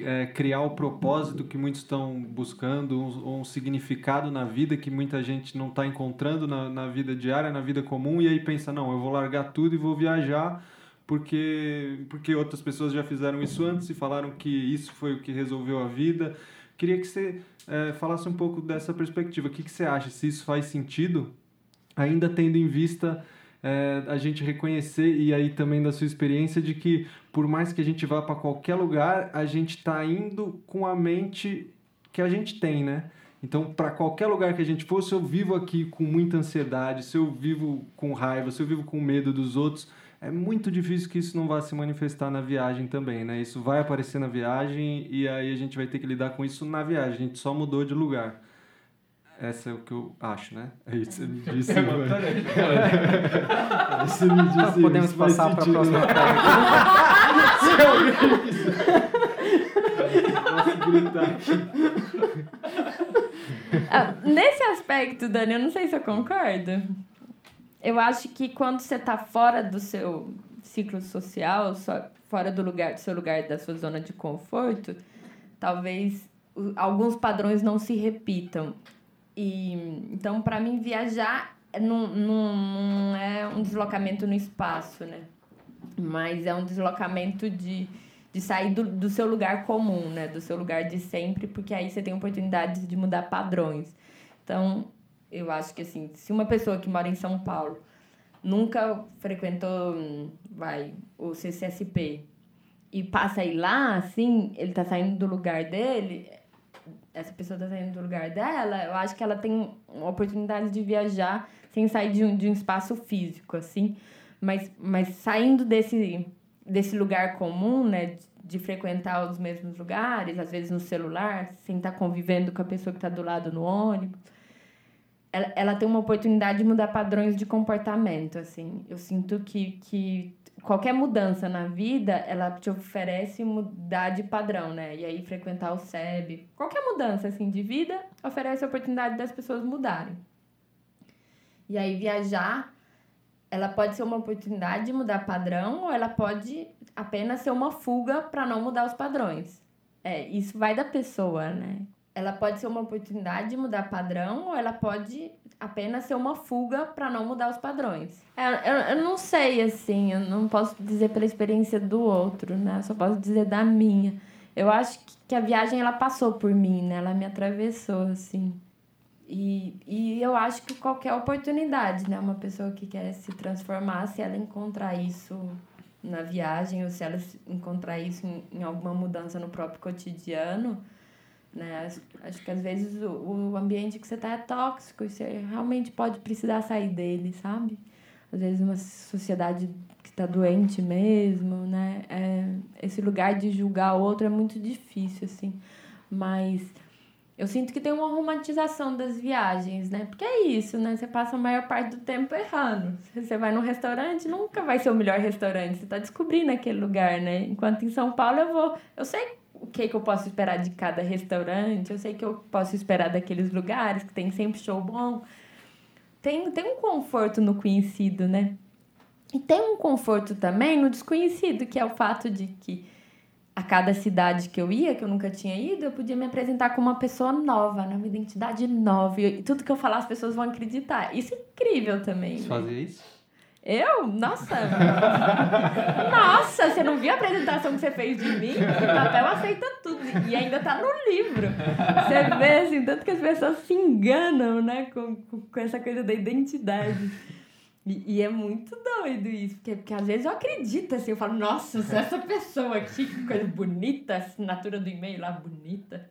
[SPEAKER 2] é, criar o propósito que muitos estão buscando, um, um significado na vida que muita gente não está encontrando na, na vida diária, na vida comum, e aí pensa, não, eu vou largar tudo e vou viajar porque, porque outras pessoas já fizeram isso antes e falaram que isso foi o que resolveu a vida. Queria que você é, falasse um pouco dessa perspectiva. O que, que você acha? Se isso faz sentido, ainda tendo em vista é, a gente reconhecer, e aí também da sua experiência, de que por mais que a gente vá para qualquer lugar, a gente está indo com a mente que a gente tem, né? Então, para qualquer lugar que a gente for, se eu vivo aqui com muita ansiedade, se eu vivo com raiva, se eu vivo com medo dos outros, é muito difícil que isso não vá se manifestar na viagem também, né? Isso vai aparecer na viagem e aí a gente vai ter que lidar com isso na viagem. A gente só mudou de lugar. Essa é o que eu acho, né? É isso que você me disse.
[SPEAKER 4] Eu
[SPEAKER 2] agora. Aí você me disse
[SPEAKER 5] Podemos
[SPEAKER 2] isso, faz
[SPEAKER 5] passar para a próxima pergunta.
[SPEAKER 1] Ah, nesse aspecto, Dani, eu não sei se eu concordo. Eu acho que quando você está fora do seu ciclo social, fora do lugar, do seu lugar, da sua zona de conforto, talvez alguns padrões não se repitam. E então, para mim, viajar não, não, não é um deslocamento no espaço, né? Mas é um deslocamento de, de sair do, do seu lugar comum, né? Do seu lugar de sempre, porque aí você tem oportunidade de mudar padrões. Então, eu acho que assim, se uma pessoa que mora em São Paulo nunca frequentou, vai, o CCSP e passa a ir lá, assim, ele tá saindo do lugar dele, essa pessoa tá saindo do lugar dela, eu acho que ela tem uma oportunidade de viajar sem sair de um, de um espaço físico, assim, mas, mas saindo desse, desse lugar comum, né, de, frequentar os mesmos lugares, às vezes no celular, sem estar convivendo com a pessoa que está do lado no ônibus, ela, ela tem uma oportunidade de mudar padrões de comportamento, assim. Eu sinto que, que qualquer mudança na vida, ela te oferece mudar de padrão, né? E aí frequentar o SEB, qualquer mudança, assim, de vida, oferece a oportunidade das pessoas mudarem. E aí viajar, ela pode ser uma oportunidade de mudar padrão ou ela pode apenas ser uma fuga para não mudar os padrões. É, isso vai da pessoa, né? Ela pode ser uma oportunidade de mudar padrão ou ela pode apenas ser uma fuga para não mudar os padrões. É, eu, eu não sei, assim, eu não posso dizer pela experiência do outro, né? Eu só posso dizer da minha. Eu acho que, que a viagem, ela passou por mim, né? Ela me atravessou, assim. E, e eu acho que qualquer oportunidade, né? Uma pessoa que quer se transformar, se ela encontrar isso na viagem ou se ela encontrar isso em, em alguma mudança no próprio cotidiano, né? Acho, que às vezes o, o ambiente que você tá é tóxico e você realmente pode precisar sair dele, sabe? Às vezes uma sociedade que tá doente mesmo, né? É, esse lugar de julgar o outro é muito difícil, assim. Mas eu sinto que tem uma romantização das viagens, né? Porque é isso, né? Você passa a maior parte do tempo errando. Você vai num restaurante, nunca vai ser o melhor restaurante. Você tá descobrindo aquele lugar, né? Enquanto em São Paulo eu vou. Eu sei o que, que eu posso esperar de cada restaurante, eu sei que eu posso esperar daqueles lugares que tem sempre show bom. Tem, tem um conforto no conhecido, né? E tem um conforto também no desconhecido, que é o fato de que a cada cidade que eu ia, que eu nunca tinha ido, eu podia me apresentar como uma pessoa nova, né? uma identidade nova. E tudo que eu falar, as pessoas vão acreditar. Isso é incrível também. Né?
[SPEAKER 2] fazia isso?
[SPEAKER 1] Eu? Nossa! Nossa, você não viu a apresentação que você fez de mim? O papel aceita tudo. E ainda tá no livro. Você vê, assim, tanto que as pessoas se enganam, né? Com, com, essa coisa da identidade. E, e é muito doido isso, porque, porque às vezes eu acredito, assim, eu falo, nossa, essa pessoa aqui, que coisa bonita, assinatura do e-mail lá, bonita.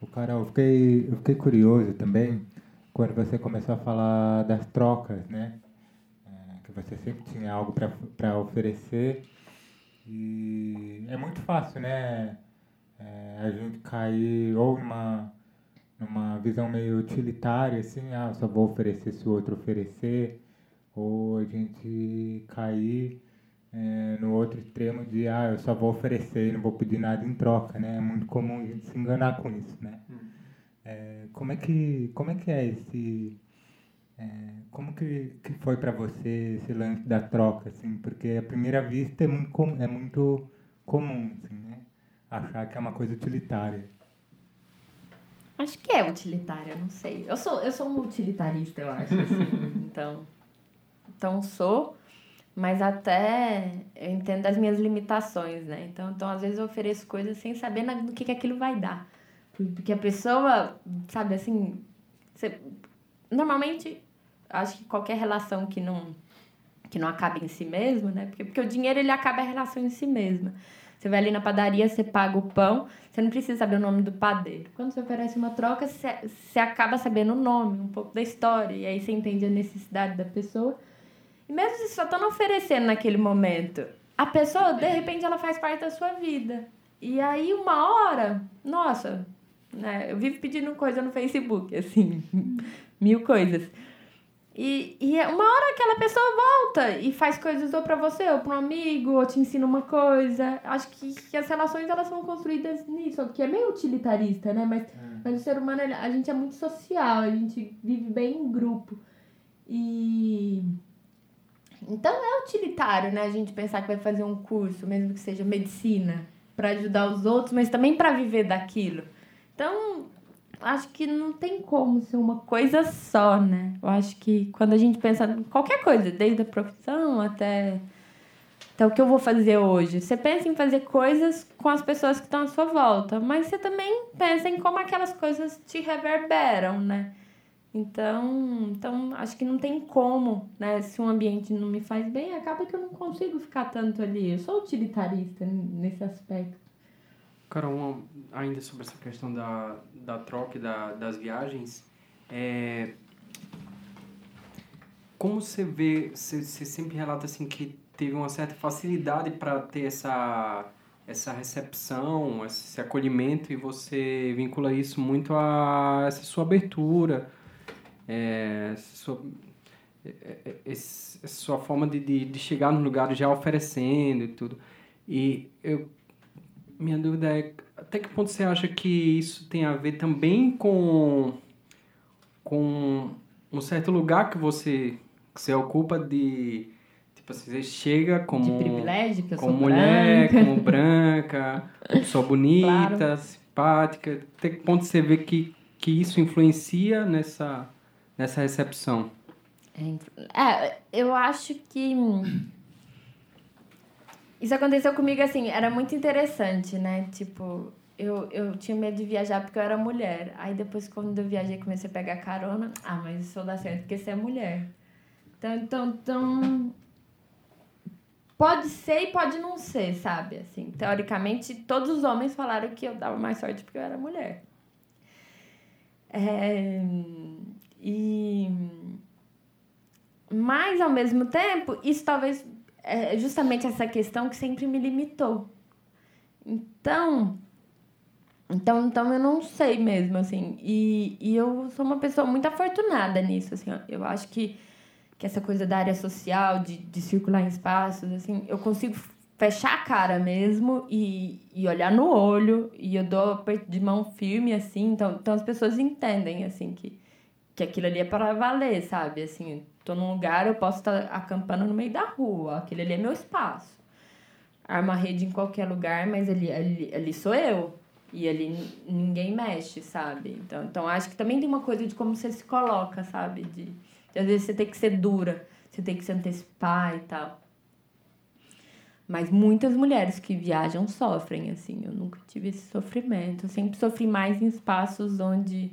[SPEAKER 3] O Carol, eu fiquei, eu fiquei curioso também quando você começou a falar das trocas, né? Você sempre tinha algo para oferecer. E é muito fácil, né? É, a gente cair ou numa, numa visão meio utilitária, assim, ah, eu só vou oferecer se o outro oferecer. Ou a gente cair é, no outro extremo de, ah, eu só vou oferecer e não vou pedir nada em troca, né? É muito comum a gente se enganar com isso, né? É, como é que como é que é esse é, como que, que foi para você esse lance da troca assim porque à primeira vista é muito com, é muito comum assim né achar que é uma coisa utilitária
[SPEAKER 1] Acho que é utilitária, não sei. Eu sou, eu sou um utilitarista, eu acho. assim. então, então sou, mas até eu entendo as minhas limitações, né? Então, então às vezes eu ofereço coisas sem saber na- no que, que aquilo vai dar. Porque a pessoa, sabe assim, você, normalmente Acho que qualquer relação que não que não acaba em si mesmo, né? Porque, porque o dinheiro ele acaba a relação em si mesma. Você vai ali na padaria, você paga o pão, você não precisa saber o nome do padeiro. Quando você oferece uma troca, você, você acaba sabendo o nome, um pouco da história, e aí você entende a necessidade da pessoa. E mesmo se só estão oferecendo naquele momento, a pessoa, de repente, ela faz parte da sua vida. E aí, uma hora, nossa, né? Eu vivo pedindo coisa no Facebook, assim, mil coisas. E, e é uma hora aquela pessoa volta e faz coisas ou para você, ou para um amigo, ou te ensina uma coisa. Acho que, que as relações elas são construídas nisso, que é meio utilitarista, né? Mas, mas o ser humano, a gente é muito social, a gente vive bem em grupo. E. Então é utilitário, né? A gente pensar que vai fazer um curso, mesmo que seja medicina, para ajudar os outros, mas também para viver daquilo. Então, acho que não tem como ser uma coisa só, né? Eu acho que quando a gente pensa em qualquer coisa, desde a profissão até, até o que eu vou fazer hoje, você pensa em fazer coisas com as pessoas que estão à sua volta, mas você também pensa em como aquelas coisas te reverberam, né? Então, então acho que não tem como, né? Se um ambiente não me faz bem, acaba que eu não consigo ficar tanto ali. Eu sou utilitarista nesse aspecto.
[SPEAKER 5] Carol, uma- ainda sobre essa questão da, da troca e da, das viagens, é, como você vê, você, você sempre relata assim que teve uma certa facilidade para ter essa, essa recepção, esse acolhimento e você vincula isso muito a essa sua abertura, é, essa sua, é, é, esse- essa sua forma de, de, de chegar no lugar já oferecendo e tudo. E eu minha dúvida é até que ponto você acha que isso tem a ver também com com um certo lugar que você que você ocupa de tipo assim, você chega como
[SPEAKER 1] de privilégio, que eu
[SPEAKER 5] como
[SPEAKER 1] sou
[SPEAKER 5] mulher,
[SPEAKER 1] branca.
[SPEAKER 5] como branca, pessoa bonita,
[SPEAKER 1] Claro.
[SPEAKER 5] simpática. Até que ponto você vê que que isso influencia nessa nessa recepção?
[SPEAKER 1] É, eu acho que. Isso aconteceu comigo assim, era muito interessante, né? Tipo, eu, eu tinha medo de viajar porque eu era mulher. Aí depois, quando eu viajei, comecei a pegar carona. Ah, mas isso dá certo porque você é mulher. Então, então, então. Pode ser e pode não ser, sabe? Assim, teoricamente, todos os homens falaram que eu dava mais sorte porque eu era mulher. É, e. Mas, ao mesmo tempo, isso talvez é justamente essa questão que sempre me limitou. Então, então, então eu não sei mesmo, assim. E, e eu sou uma pessoa muito afortunada nisso, assim. Eu acho que, que essa coisa da área social, de, de circular em espaços, assim, eu consigo fechar a cara mesmo e, e olhar no olho. E eu dou de mão firme, assim. Então, então as pessoas entendem, assim, que, que aquilo ali é para valer, sabe? Assim, tô num lugar, eu posso estar acampando no meio da rua. Aquele ali é meu espaço. Arma rede em qualquer lugar, mas ali, ali, ali sou eu. E ali ninguém mexe, sabe? Então, então acho que também tem uma coisa de como você se coloca, sabe? De, de às vezes você tem que ser dura, você tem que se antecipar e tal. Mas muitas mulheres que viajam sofrem, assim. Eu nunca tive esse sofrimento. Eu sempre sofri mais em espaços onde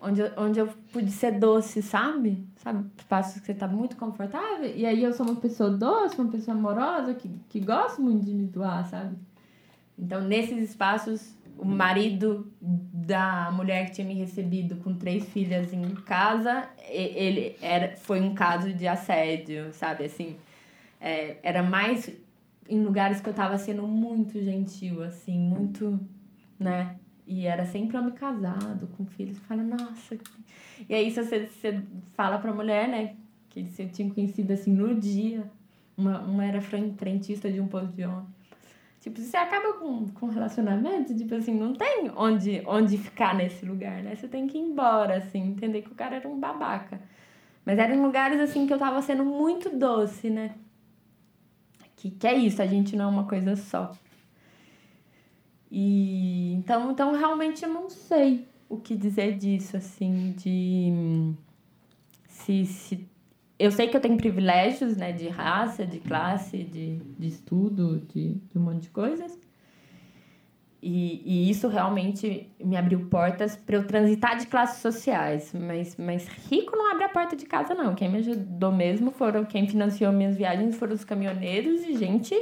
[SPEAKER 1] onde, onde eu pude ser doce, sabe? Sabe? Espaços que você tá muito confortável. E aí eu sou uma pessoa doce, uma pessoa amorosa, que, que gosta muito de me doar, sabe? Então, nesses espaços, o marido da mulher que tinha me recebido com três filhas em casa, ele era, foi um caso de assédio, sabe? Assim, é, era mais em lugares que eu tava sendo muito gentil, assim, muito, né? E era sempre homem casado, com filhos. Você fala, nossa. que-" E aí, se você, você fala pra mulher, né? Que você tinha conhecido assim no dia. Uma, uma era fren- frentista de um posto de homem. Tipo, você acaba com, com relacionamento, tipo assim, não tem onde, onde ficar nesse lugar, né? Você tem que ir embora, assim, entender que o cara era um babaca. Mas eram lugares, assim, que eu tava sendo muito doce, né? Que, que é isso, a gente não é uma coisa só. E então, então realmente eu não sei o que dizer disso, assim, de se, se eu sei que eu tenho privilégios, né, de raça, de classe, de, de estudo, de, de um monte de coisas. E, e isso realmente me abriu portas para eu transitar de classes sociais. Mas, mas rico não abre a porta de casa, não. Quem me ajudou mesmo foram quem financiou minhas viagens foram os caminhoneiros e gente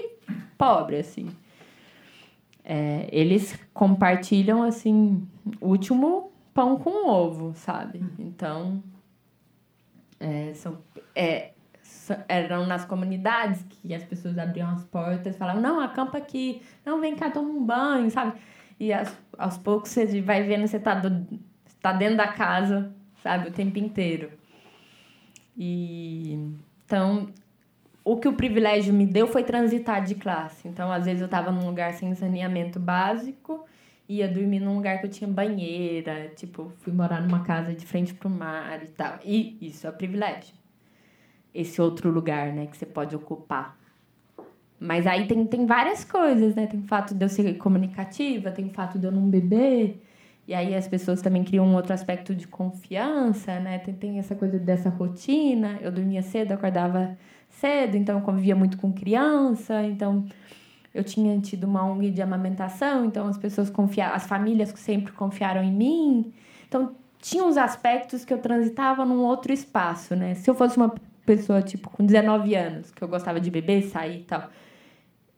[SPEAKER 1] pobre, assim. É, eles compartilham, assim, o último pão com ovo, sabe? Então, é, são, é, eram nas comunidades que as pessoas abriam as portas, falavam, não, acampa aqui, não, vem cá, toma um banho, sabe? E aos, aos poucos você vai vendo, você tá, do, tá dentro da casa, sabe, o tempo inteiro. E então, o que o privilégio me deu foi transitar de classe. Então, às vezes eu estava num lugar sem saneamento básico, ia dormir num lugar que eu tinha banheira, tipo, fui morar numa casa de frente pro mar e tal. E isso é privilégio esse outro lugar, né, que você pode ocupar. Mas aí tem, tem várias coisas, né? Tem o fato de eu ser comunicativa, tem o fato de eu não beber. E aí as pessoas também criam um outro aspecto de confiança, né? Tem, tem essa coisa dessa rotina. Eu dormia cedo, acordava cedo, então eu convivia muito com criança. Então eu tinha tido uma ONG de amamentação, então as pessoas confiaram, as famílias sempre confiaram em mim. Então tinha uns aspectos que eu transitava num outro espaço, né? Se eu fosse uma pessoa, tipo, com 19 anos, que eu gostava de beber, sair e tal,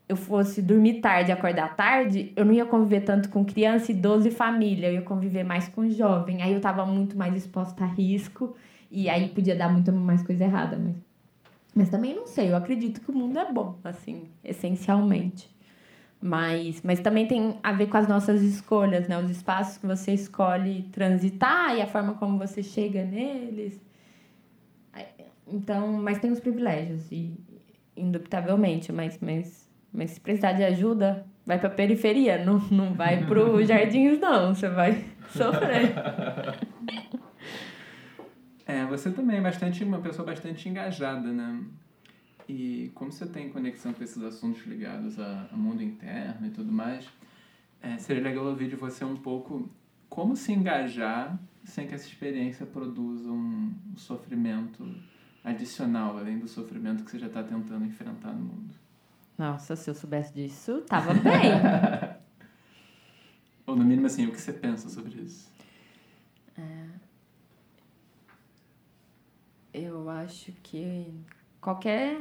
[SPEAKER 1] eu fosse dormir tarde acordar tarde, eu não ia conviver tanto com criança, idoso e família, eu ia conviver mais com jovem. Aí eu tava muito mais exposta a risco e aí podia dar muito mais coisa errada, mas mas também não sei, eu acredito que o mundo é bom, assim, essencialmente. Mas, mas também tem a ver com as nossas escolhas, né? Os espaços que você escolhe transitar e a forma como você chega neles. Então, mas tem os privilégios, e indubitavelmente, mas, mas, mas se precisar de ajuda, vai para a periferia, não, não vai para os jardins, não, você vai sofrer.
[SPEAKER 4] É, você também é bastante, uma pessoa bastante engajada, né? E como você tem conexão com esses assuntos ligados ao mundo interno e tudo mais, é, seria legal ouvir de você um pouco como se engajar sem que essa experiência produza um sofrimento adicional, além do sofrimento que você já está tentando enfrentar no mundo.
[SPEAKER 1] Nossa, se eu soubesse disso, tava bem.
[SPEAKER 4] Ou no mínimo assim, o que você pensa sobre isso?
[SPEAKER 1] Eu acho que qualquer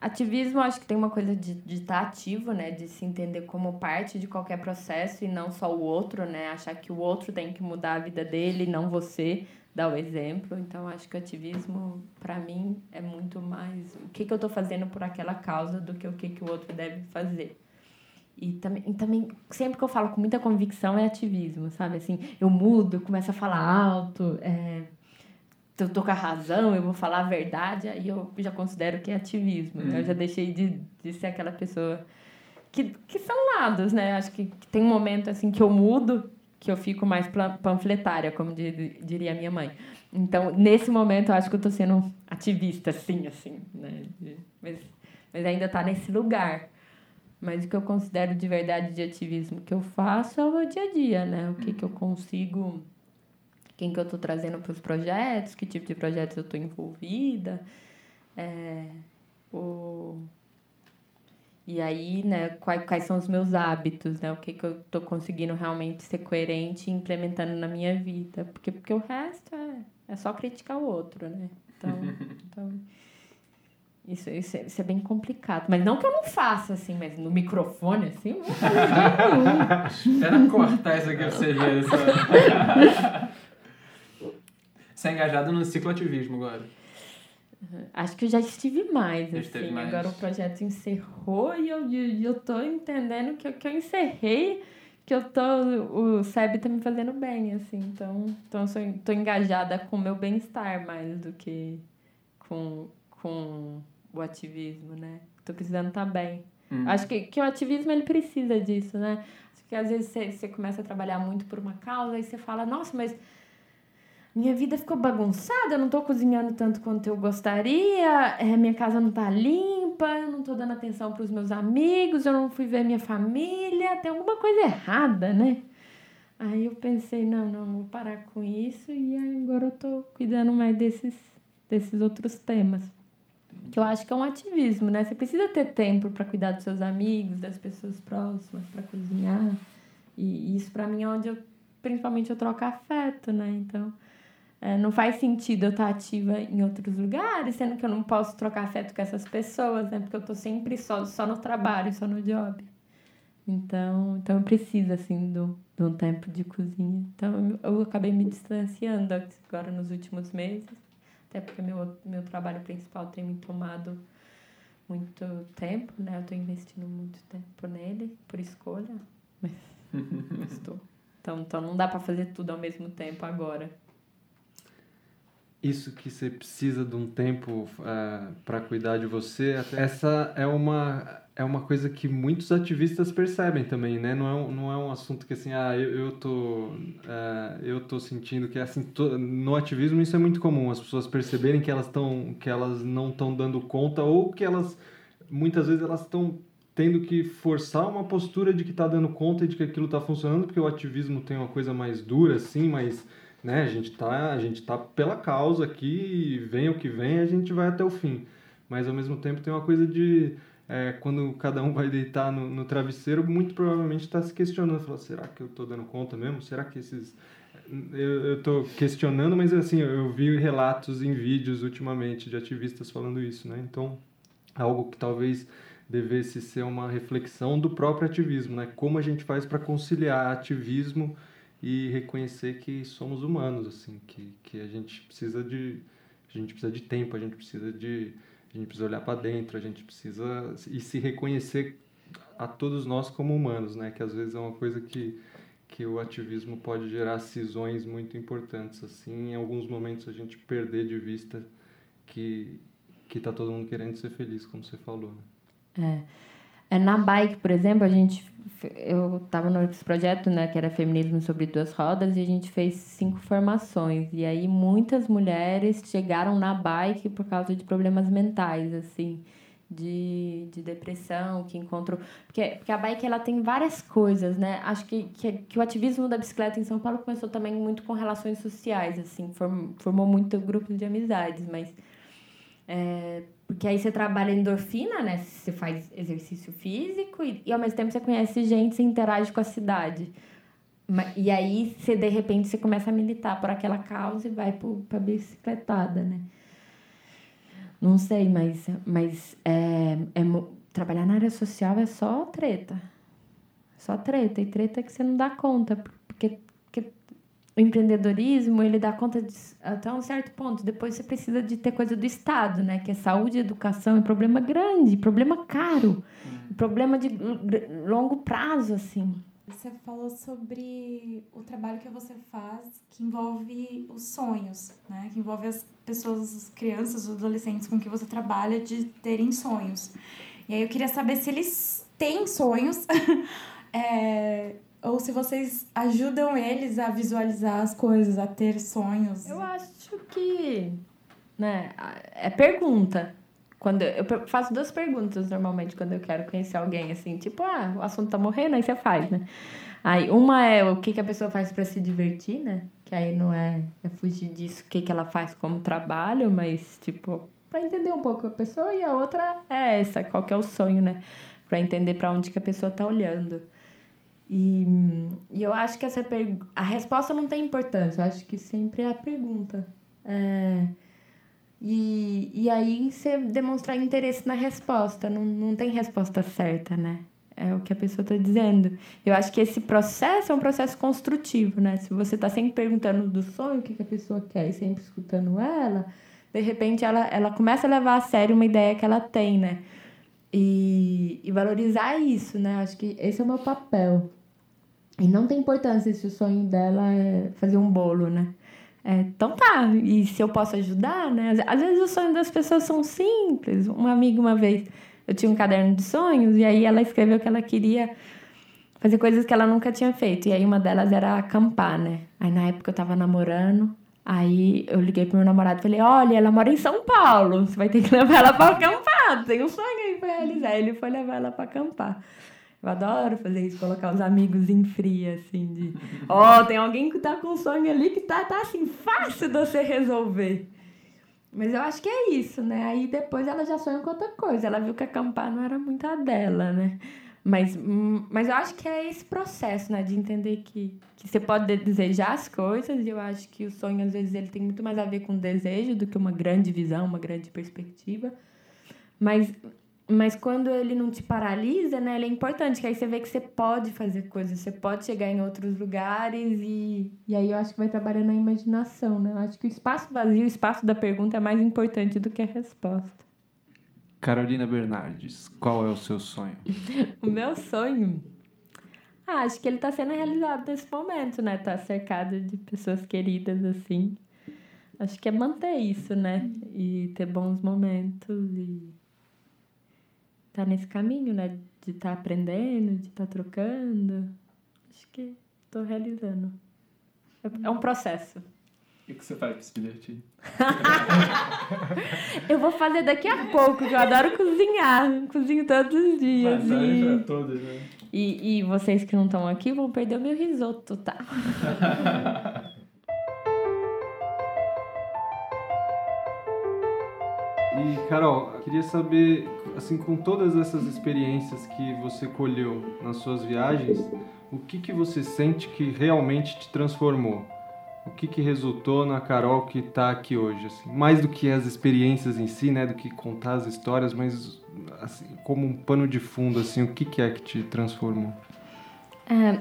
[SPEAKER 1] ativismo, acho que tem uma coisa de, estar tá ativo, né? De se entender como parte de qualquer processo e não só o outro, né? Achar que o outro tem que mudar a vida dele, não você dar o exemplo. Então, acho que ativismo, para mim, é muito mais o que, que eu estou fazendo por aquela causa do que o que, que o outro deve fazer. E também, e também, sempre que eu falo com muita convicção, é ativismo, sabe? Assim, eu mudo, eu começo a falar alto, é, eu tô com a razão, eu vou falar a verdade, aí eu já considero que é ativismo. Né? Eu já uhum. deixei de, de ser aquela pessoa... Que, que são lados, né? Acho que, que tem um momento, assim, que eu mudo que eu fico mais panfletária, como diria minha mãe. Então, nesse momento, eu acho que eu estou sendo ativista, sim, assim, né? Mas, mas ainda está nesse lugar. Mas o que eu considero de verdade de ativismo que eu faço é o meu dia a dia, né? O que, que eu consigo, quem que eu estou trazendo para os projetos, que tipo de projetos eu estou envolvida, é, o e aí, né, quais, quais são os meus hábitos, né? O que, que eu tô conseguindo realmente ser coerente e implementando na minha vida. Porque, porque o resto é, é só criticar o outro, né? Então, então isso, isso, é, isso é bem complicado. Mas não que eu não faça, assim, mas no microfone, assim, não vou fazer
[SPEAKER 4] Espera cortar isso aqui pra você ver. Você é engajado no cicloativismo agora.
[SPEAKER 1] Acho que eu já estive mais,
[SPEAKER 4] já
[SPEAKER 1] assim.
[SPEAKER 4] Mais.
[SPEAKER 1] Agora o projeto encerrou e eu, eu tô entendendo que, que eu encerrei, que eu tô. O SEB tá me fazendo bem, assim. Então, então eu sou, tô engajada com o meu bem-estar mais do que com, com o ativismo, né? Tô precisando estar tá bem. Hum. Acho que, que o ativismo ele precisa disso, né? Acho que às vezes você, você começa a trabalhar muito por uma causa e você fala, nossa, mas minha vida ficou bagunçada, eu não estou cozinhando tanto quanto eu gostaria, é, minha casa não está limpa, eu não estou dando atenção para os meus amigos, eu não fui ver minha família, tem alguma coisa errada, né? Aí eu pensei, não, não, vou parar com isso e agora eu estou cuidando mais desses, desses outros temas. Que eu acho que é um ativismo, né? Você precisa ter tempo para cuidar dos seus amigos, das pessoas próximas, para cozinhar. E isso para mim é onde eu, principalmente, eu troco afeto, né? Então, é, não faz sentido eu estar ativa em outros lugares, sendo que eu não posso trocar afeto com essas pessoas, né? Porque eu tô sempre só, só no trabalho, só no job. Então, então eu preciso, assim, do, de um tempo de cozinha. Então, eu, eu acabei me distanciando agora nos últimos meses, até porque meu, meu trabalho principal tem me tomado muito tempo, né? Eu estou investindo muito tempo nele, por escolha, mas estou. Então, então não dá para fazer tudo ao mesmo tempo agora.
[SPEAKER 2] Isso que você precisa de um tempo uh, para cuidar de você, essa é uma é uma coisa que muitos ativistas percebem também, né? Não é um, não é um assunto que assim, ah, eu, eu tô uh, eu tô sentindo que assim, tô, no ativismo isso é muito comum, as pessoas perceberem que elas estão que elas não estão dando conta ou que elas muitas vezes elas estão tendo que forçar uma postura de que está dando conta e de que aquilo está funcionando, porque o ativismo tem uma coisa mais dura assim, mas né, a gente tá a gente tá pela causa aqui, vem o que vem, a gente vai até o fim. Mas ao mesmo tempo tem uma coisa de é, quando cada um vai deitar no, no travesseiro, muito provavelmente está se questionando. Fala, será que eu estou dando conta mesmo? Será que esses. Eu estou questionando, mas assim, eu vi relatos em vídeos ultimamente de ativistas falando isso, né? Então, algo que talvez devesse ser uma reflexão do próprio ativismo, né? Como a gente faz para conciliar ativismo e reconhecer que somos humanos, assim, que, que a gente precisa de a gente precisa de tempo, a gente precisa de a gente precisa olhar para dentro, a gente precisa e se reconhecer a todos nós como humanos, né? Que às vezes é uma coisa que que o ativismo pode gerar cisões muito importantes assim, em alguns momentos a gente perder de vista que que tá todo mundo querendo ser feliz, como você falou.
[SPEAKER 1] Né? É. é. Na bike, por exemplo, a gente eu estava nesse projeto, né, que era feminismo sobre duas rodas e a gente fez cinco formações e aí muitas mulheres chegaram na bike por causa de problemas mentais, assim, de, de depressão, que encontram porque, porque a bike ela tem várias coisas, né? Acho que, que, que o ativismo da bicicleta em São Paulo começou também muito com relações sociais, assim, formou, formou muito grupos de amizades, mas é, porque aí você trabalha endorfina, né? Você faz exercício físico e, e ao mesmo tempo você conhece gente, você interage com a cidade. E aí, você, de repente, você começa a militar por aquela causa e vai para a bicicletada, né? Não sei, mas, mas é, é, trabalhar na área social é só treta. Só treta. E treta que você não dá conta. Porque o empreendedorismo, ele dá conta de, até um certo ponto. Depois você precisa de ter coisa do Estado, né? Que é saúde e educação. É problema grande, problema caro. Hum. Problema de longo prazo, assim.
[SPEAKER 8] Você falou sobre o trabalho que você faz que envolve os sonhos, né? Que envolve as pessoas, as crianças, os adolescentes com que você trabalha de terem sonhos. E aí eu queria saber se eles têm sonhos. é, ou se vocês ajudam eles a visualizar as coisas, a ter sonhos.
[SPEAKER 1] Eu acho que, né, é pergunta. Quando eu faço duas perguntas normalmente quando eu quero conhecer alguém assim, tipo, ah, o assunto tá morrendo, aí você faz, né? Aí uma é o que, que a pessoa faz para se divertir, né? Que aí não é, é fugir disso, o que, que ela faz como trabalho, mas tipo, para entender um pouco a pessoa e a outra é essa, qual que é o sonho, né? Para entender para onde que a pessoa tá olhando. E, e eu acho que essa. A resposta não tem importância, eu acho que sempre é a pergunta. É, e, e aí você demonstrar interesse na resposta, não, não tem resposta certa, né? É o que a pessoa está dizendo. Eu acho que esse processo é um processo construtivo, né? Se você está sempre perguntando do sonho, o que, que a pessoa quer, e sempre escutando ela, de repente ela, ela começa a levar a sério uma ideia que ela tem, né? E, e valorizar isso, né? Acho que esse é o meu papel. E não tem importância se o sonho dela é fazer um bolo, né? É, então tá, e se eu posso ajudar, né? Às vezes os sonhos das pessoas são simples. Uma amiga, uma vez, eu tinha um caderno de sonhos e aí ela escreveu que ela queria fazer coisas que ela nunca tinha feito. E aí uma delas era acampar, né? Aí na época eu tava namorando, aí eu liguei pro meu namorado e falei: Olha, ela mora em São Paulo, você vai ter que levar ela pra acampar, tem um sonho aí pra realizar. Ele foi levar ela pra acampar. Eu adoro fazer isso, colocar os amigos em fria, assim, de... Ó, oh, tem alguém que tá com um sonho ali que tá, tá, assim, fácil de você resolver. Mas eu acho que é isso, né? Aí depois ela já sonha com outra coisa. Ela viu que acampar não era muito a dela, né? Mas, hum, mas eu acho que é esse processo, né? De entender que, que você pode desejar as coisas. E eu acho que o sonho, às vezes, ele tem muito mais a ver com desejo do que uma grande visão, uma grande perspectiva. Mas, mas quando ele não te paralisa, né? Ele é importante, que aí você vê que você pode fazer coisas. Você pode chegar em outros lugares e, e aí eu acho que vai trabalhando a imaginação, né? Eu acho que o espaço vazio, o espaço da pergunta é mais importante do que a resposta.
[SPEAKER 2] Carolina Bernardes, qual é o seu sonho?
[SPEAKER 1] o meu sonho? Ah, acho que ele está sendo realizado nesse momento, né? Tá cercado de pessoas queridas, assim. Acho que é manter isso, né? E ter bons momentos e tá nesse caminho, né? De estar tá aprendendo, de estar tá trocando. Acho que estou realizando. É um processo.
[SPEAKER 4] O que você faz para se divertir?
[SPEAKER 1] eu vou fazer daqui a pouco, que eu adoro cozinhar. Cozinho todos os dias.
[SPEAKER 4] Mas e... pra todos, né?
[SPEAKER 1] E, e vocês que não estão aqui vão perder o meu risoto, tá?
[SPEAKER 2] E, Carol, queria saber, assim, com todas essas experiências que você colheu nas suas viagens, o que, que você sente que realmente te transformou? o que, que resultou na Carol que está aqui hoje? Assim? Mais do que as experiências em si, né, do que contar as histórias, mas assim, como um pano de fundo, assim, o que, que é que te transformou?
[SPEAKER 1] É,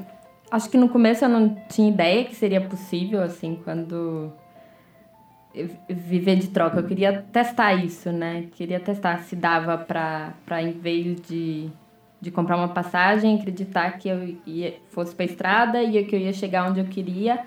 [SPEAKER 1] acho que no começo eu não tinha ideia que seria possível, assim, quando viver de troca. Eu queria testar isso, né? Queria testar se dava para, em vez de, de comprar uma passagem, acreditar que eu ia, fosse para estrada e que eu ia chegar onde eu queria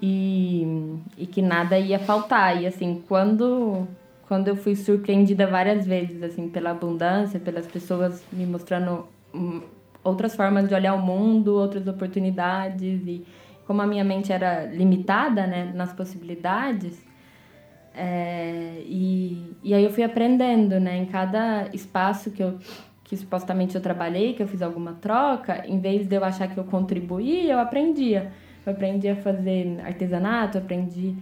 [SPEAKER 1] e, e que nada ia faltar. E assim, quando quando eu fui surpreendida várias vezes assim pela abundância, pelas pessoas me mostrando hum, outras formas de olhar o mundo, outras oportunidades e como a minha mente era limitada, né, nas possibilidades, é, e, e aí eu fui aprendendo, né, em cada espaço que eu que supostamente eu trabalhei, que eu fiz alguma troca, em vez de eu achar que eu contribuía, eu aprendia. Eu aprendi a fazer artesanato, aprendi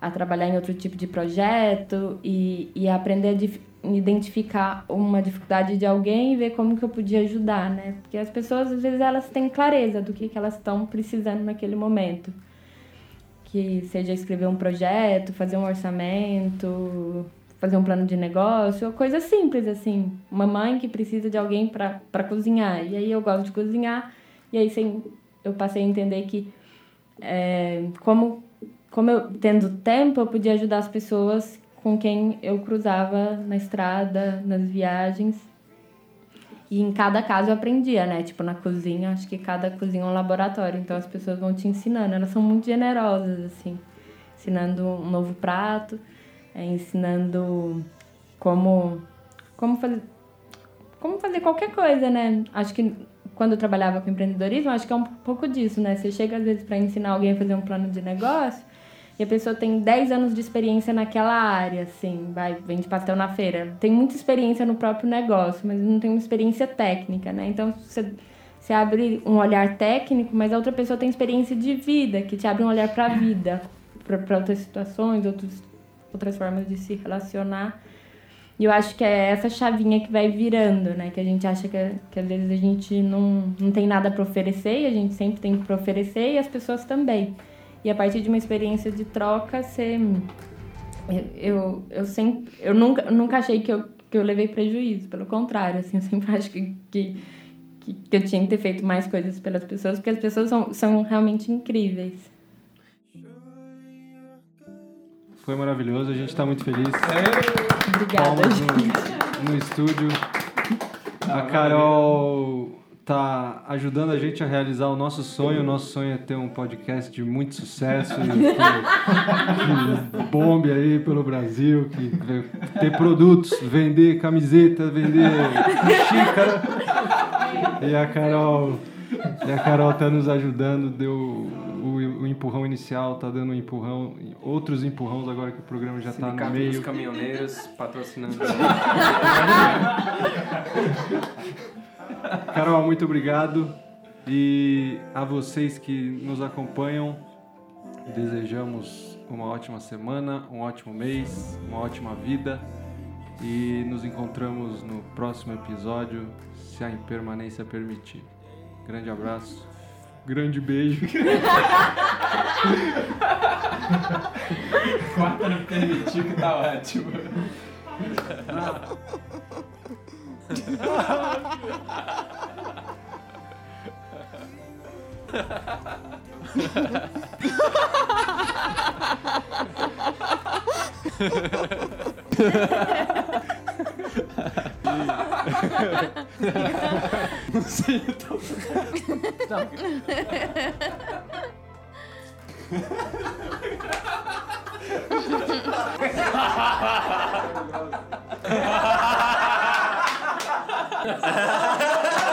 [SPEAKER 1] a trabalhar em outro tipo de projeto e, e a aprender a identificar uma dificuldade de alguém e ver como que eu podia ajudar, né? Porque as pessoas, às vezes, elas têm clareza do que, que elas estão precisando naquele momento. Que seja escrever um projeto, fazer um orçamento, fazer um plano de negócio, coisa simples, assim. Uma mãe que precisa de alguém para cozinhar. E aí eu gosto de cozinhar. E aí eu passei a entender que é, como, como eu tendo tempo, eu podia ajudar as pessoas com quem eu cruzava na estrada, nas viagens. E em cada caso eu aprendia, né? Tipo, na cozinha, acho que cada cozinha é um laboratório. Então as pessoas vão te ensinando. Elas são muito generosas, assim. Ensinando um novo prato, é, ensinando como, como fazer. Como fazer qualquer coisa, né? Acho que quando eu trabalhava com empreendedorismo, acho que é um pouco disso, né? Você chega às vezes para ensinar alguém a fazer um plano de negócio e a pessoa tem 10 anos de experiência naquela área, assim, vai, vende pastel na feira. Tem muita experiência no próprio negócio, mas não tem uma experiência técnica, né? Então, você, você abre um olhar técnico, mas a outra pessoa tem experiência de vida, que te abre um olhar para a vida, para outras situações, outros, outras formas de se relacionar. E eu acho que é essa chavinha que vai virando, né? Que a gente acha que, que às vezes a gente não, não tem nada para oferecer e a gente sempre tem para oferecer e as pessoas também. E a partir de uma experiência de troca, você. Eu, eu, sempre. Eu nunca, nunca achei que eu, que eu levei prejuízo, pelo contrário, assim, eu sempre acho que, que, que eu tinha que ter feito mais coisas pelas pessoas, porque as pessoas são, são realmente incríveis.
[SPEAKER 2] Foi maravilhoso, a gente está muito feliz.
[SPEAKER 1] Obrigada,
[SPEAKER 2] no, no estúdio. A Carol tá ajudando a gente a realizar o nosso sonho. O nosso sonho é ter um podcast de muito sucesso e que, que bombe aí pelo Brasil, que ter produtos, vender camiseta, vender xícara. E a Carol, e a Carol tá nos ajudando, deu o, o empurrão inicial, tá dando um empurrão, outros empurrões agora que o programa já está no meio.
[SPEAKER 5] dos caminhoneiros patrocinando.
[SPEAKER 2] Carol, muito obrigado. E a vocês que nos acompanham, desejamos uma ótima semana, um ótimo mês, uma ótima vida. E nos encontramos no próximo episódio, se a impermanência permitir. Grande abraço. Grande beijo.
[SPEAKER 9] Corta no permitir que tá ótimo.
[SPEAKER 4] ハハハハ
[SPEAKER 10] ハ Yes.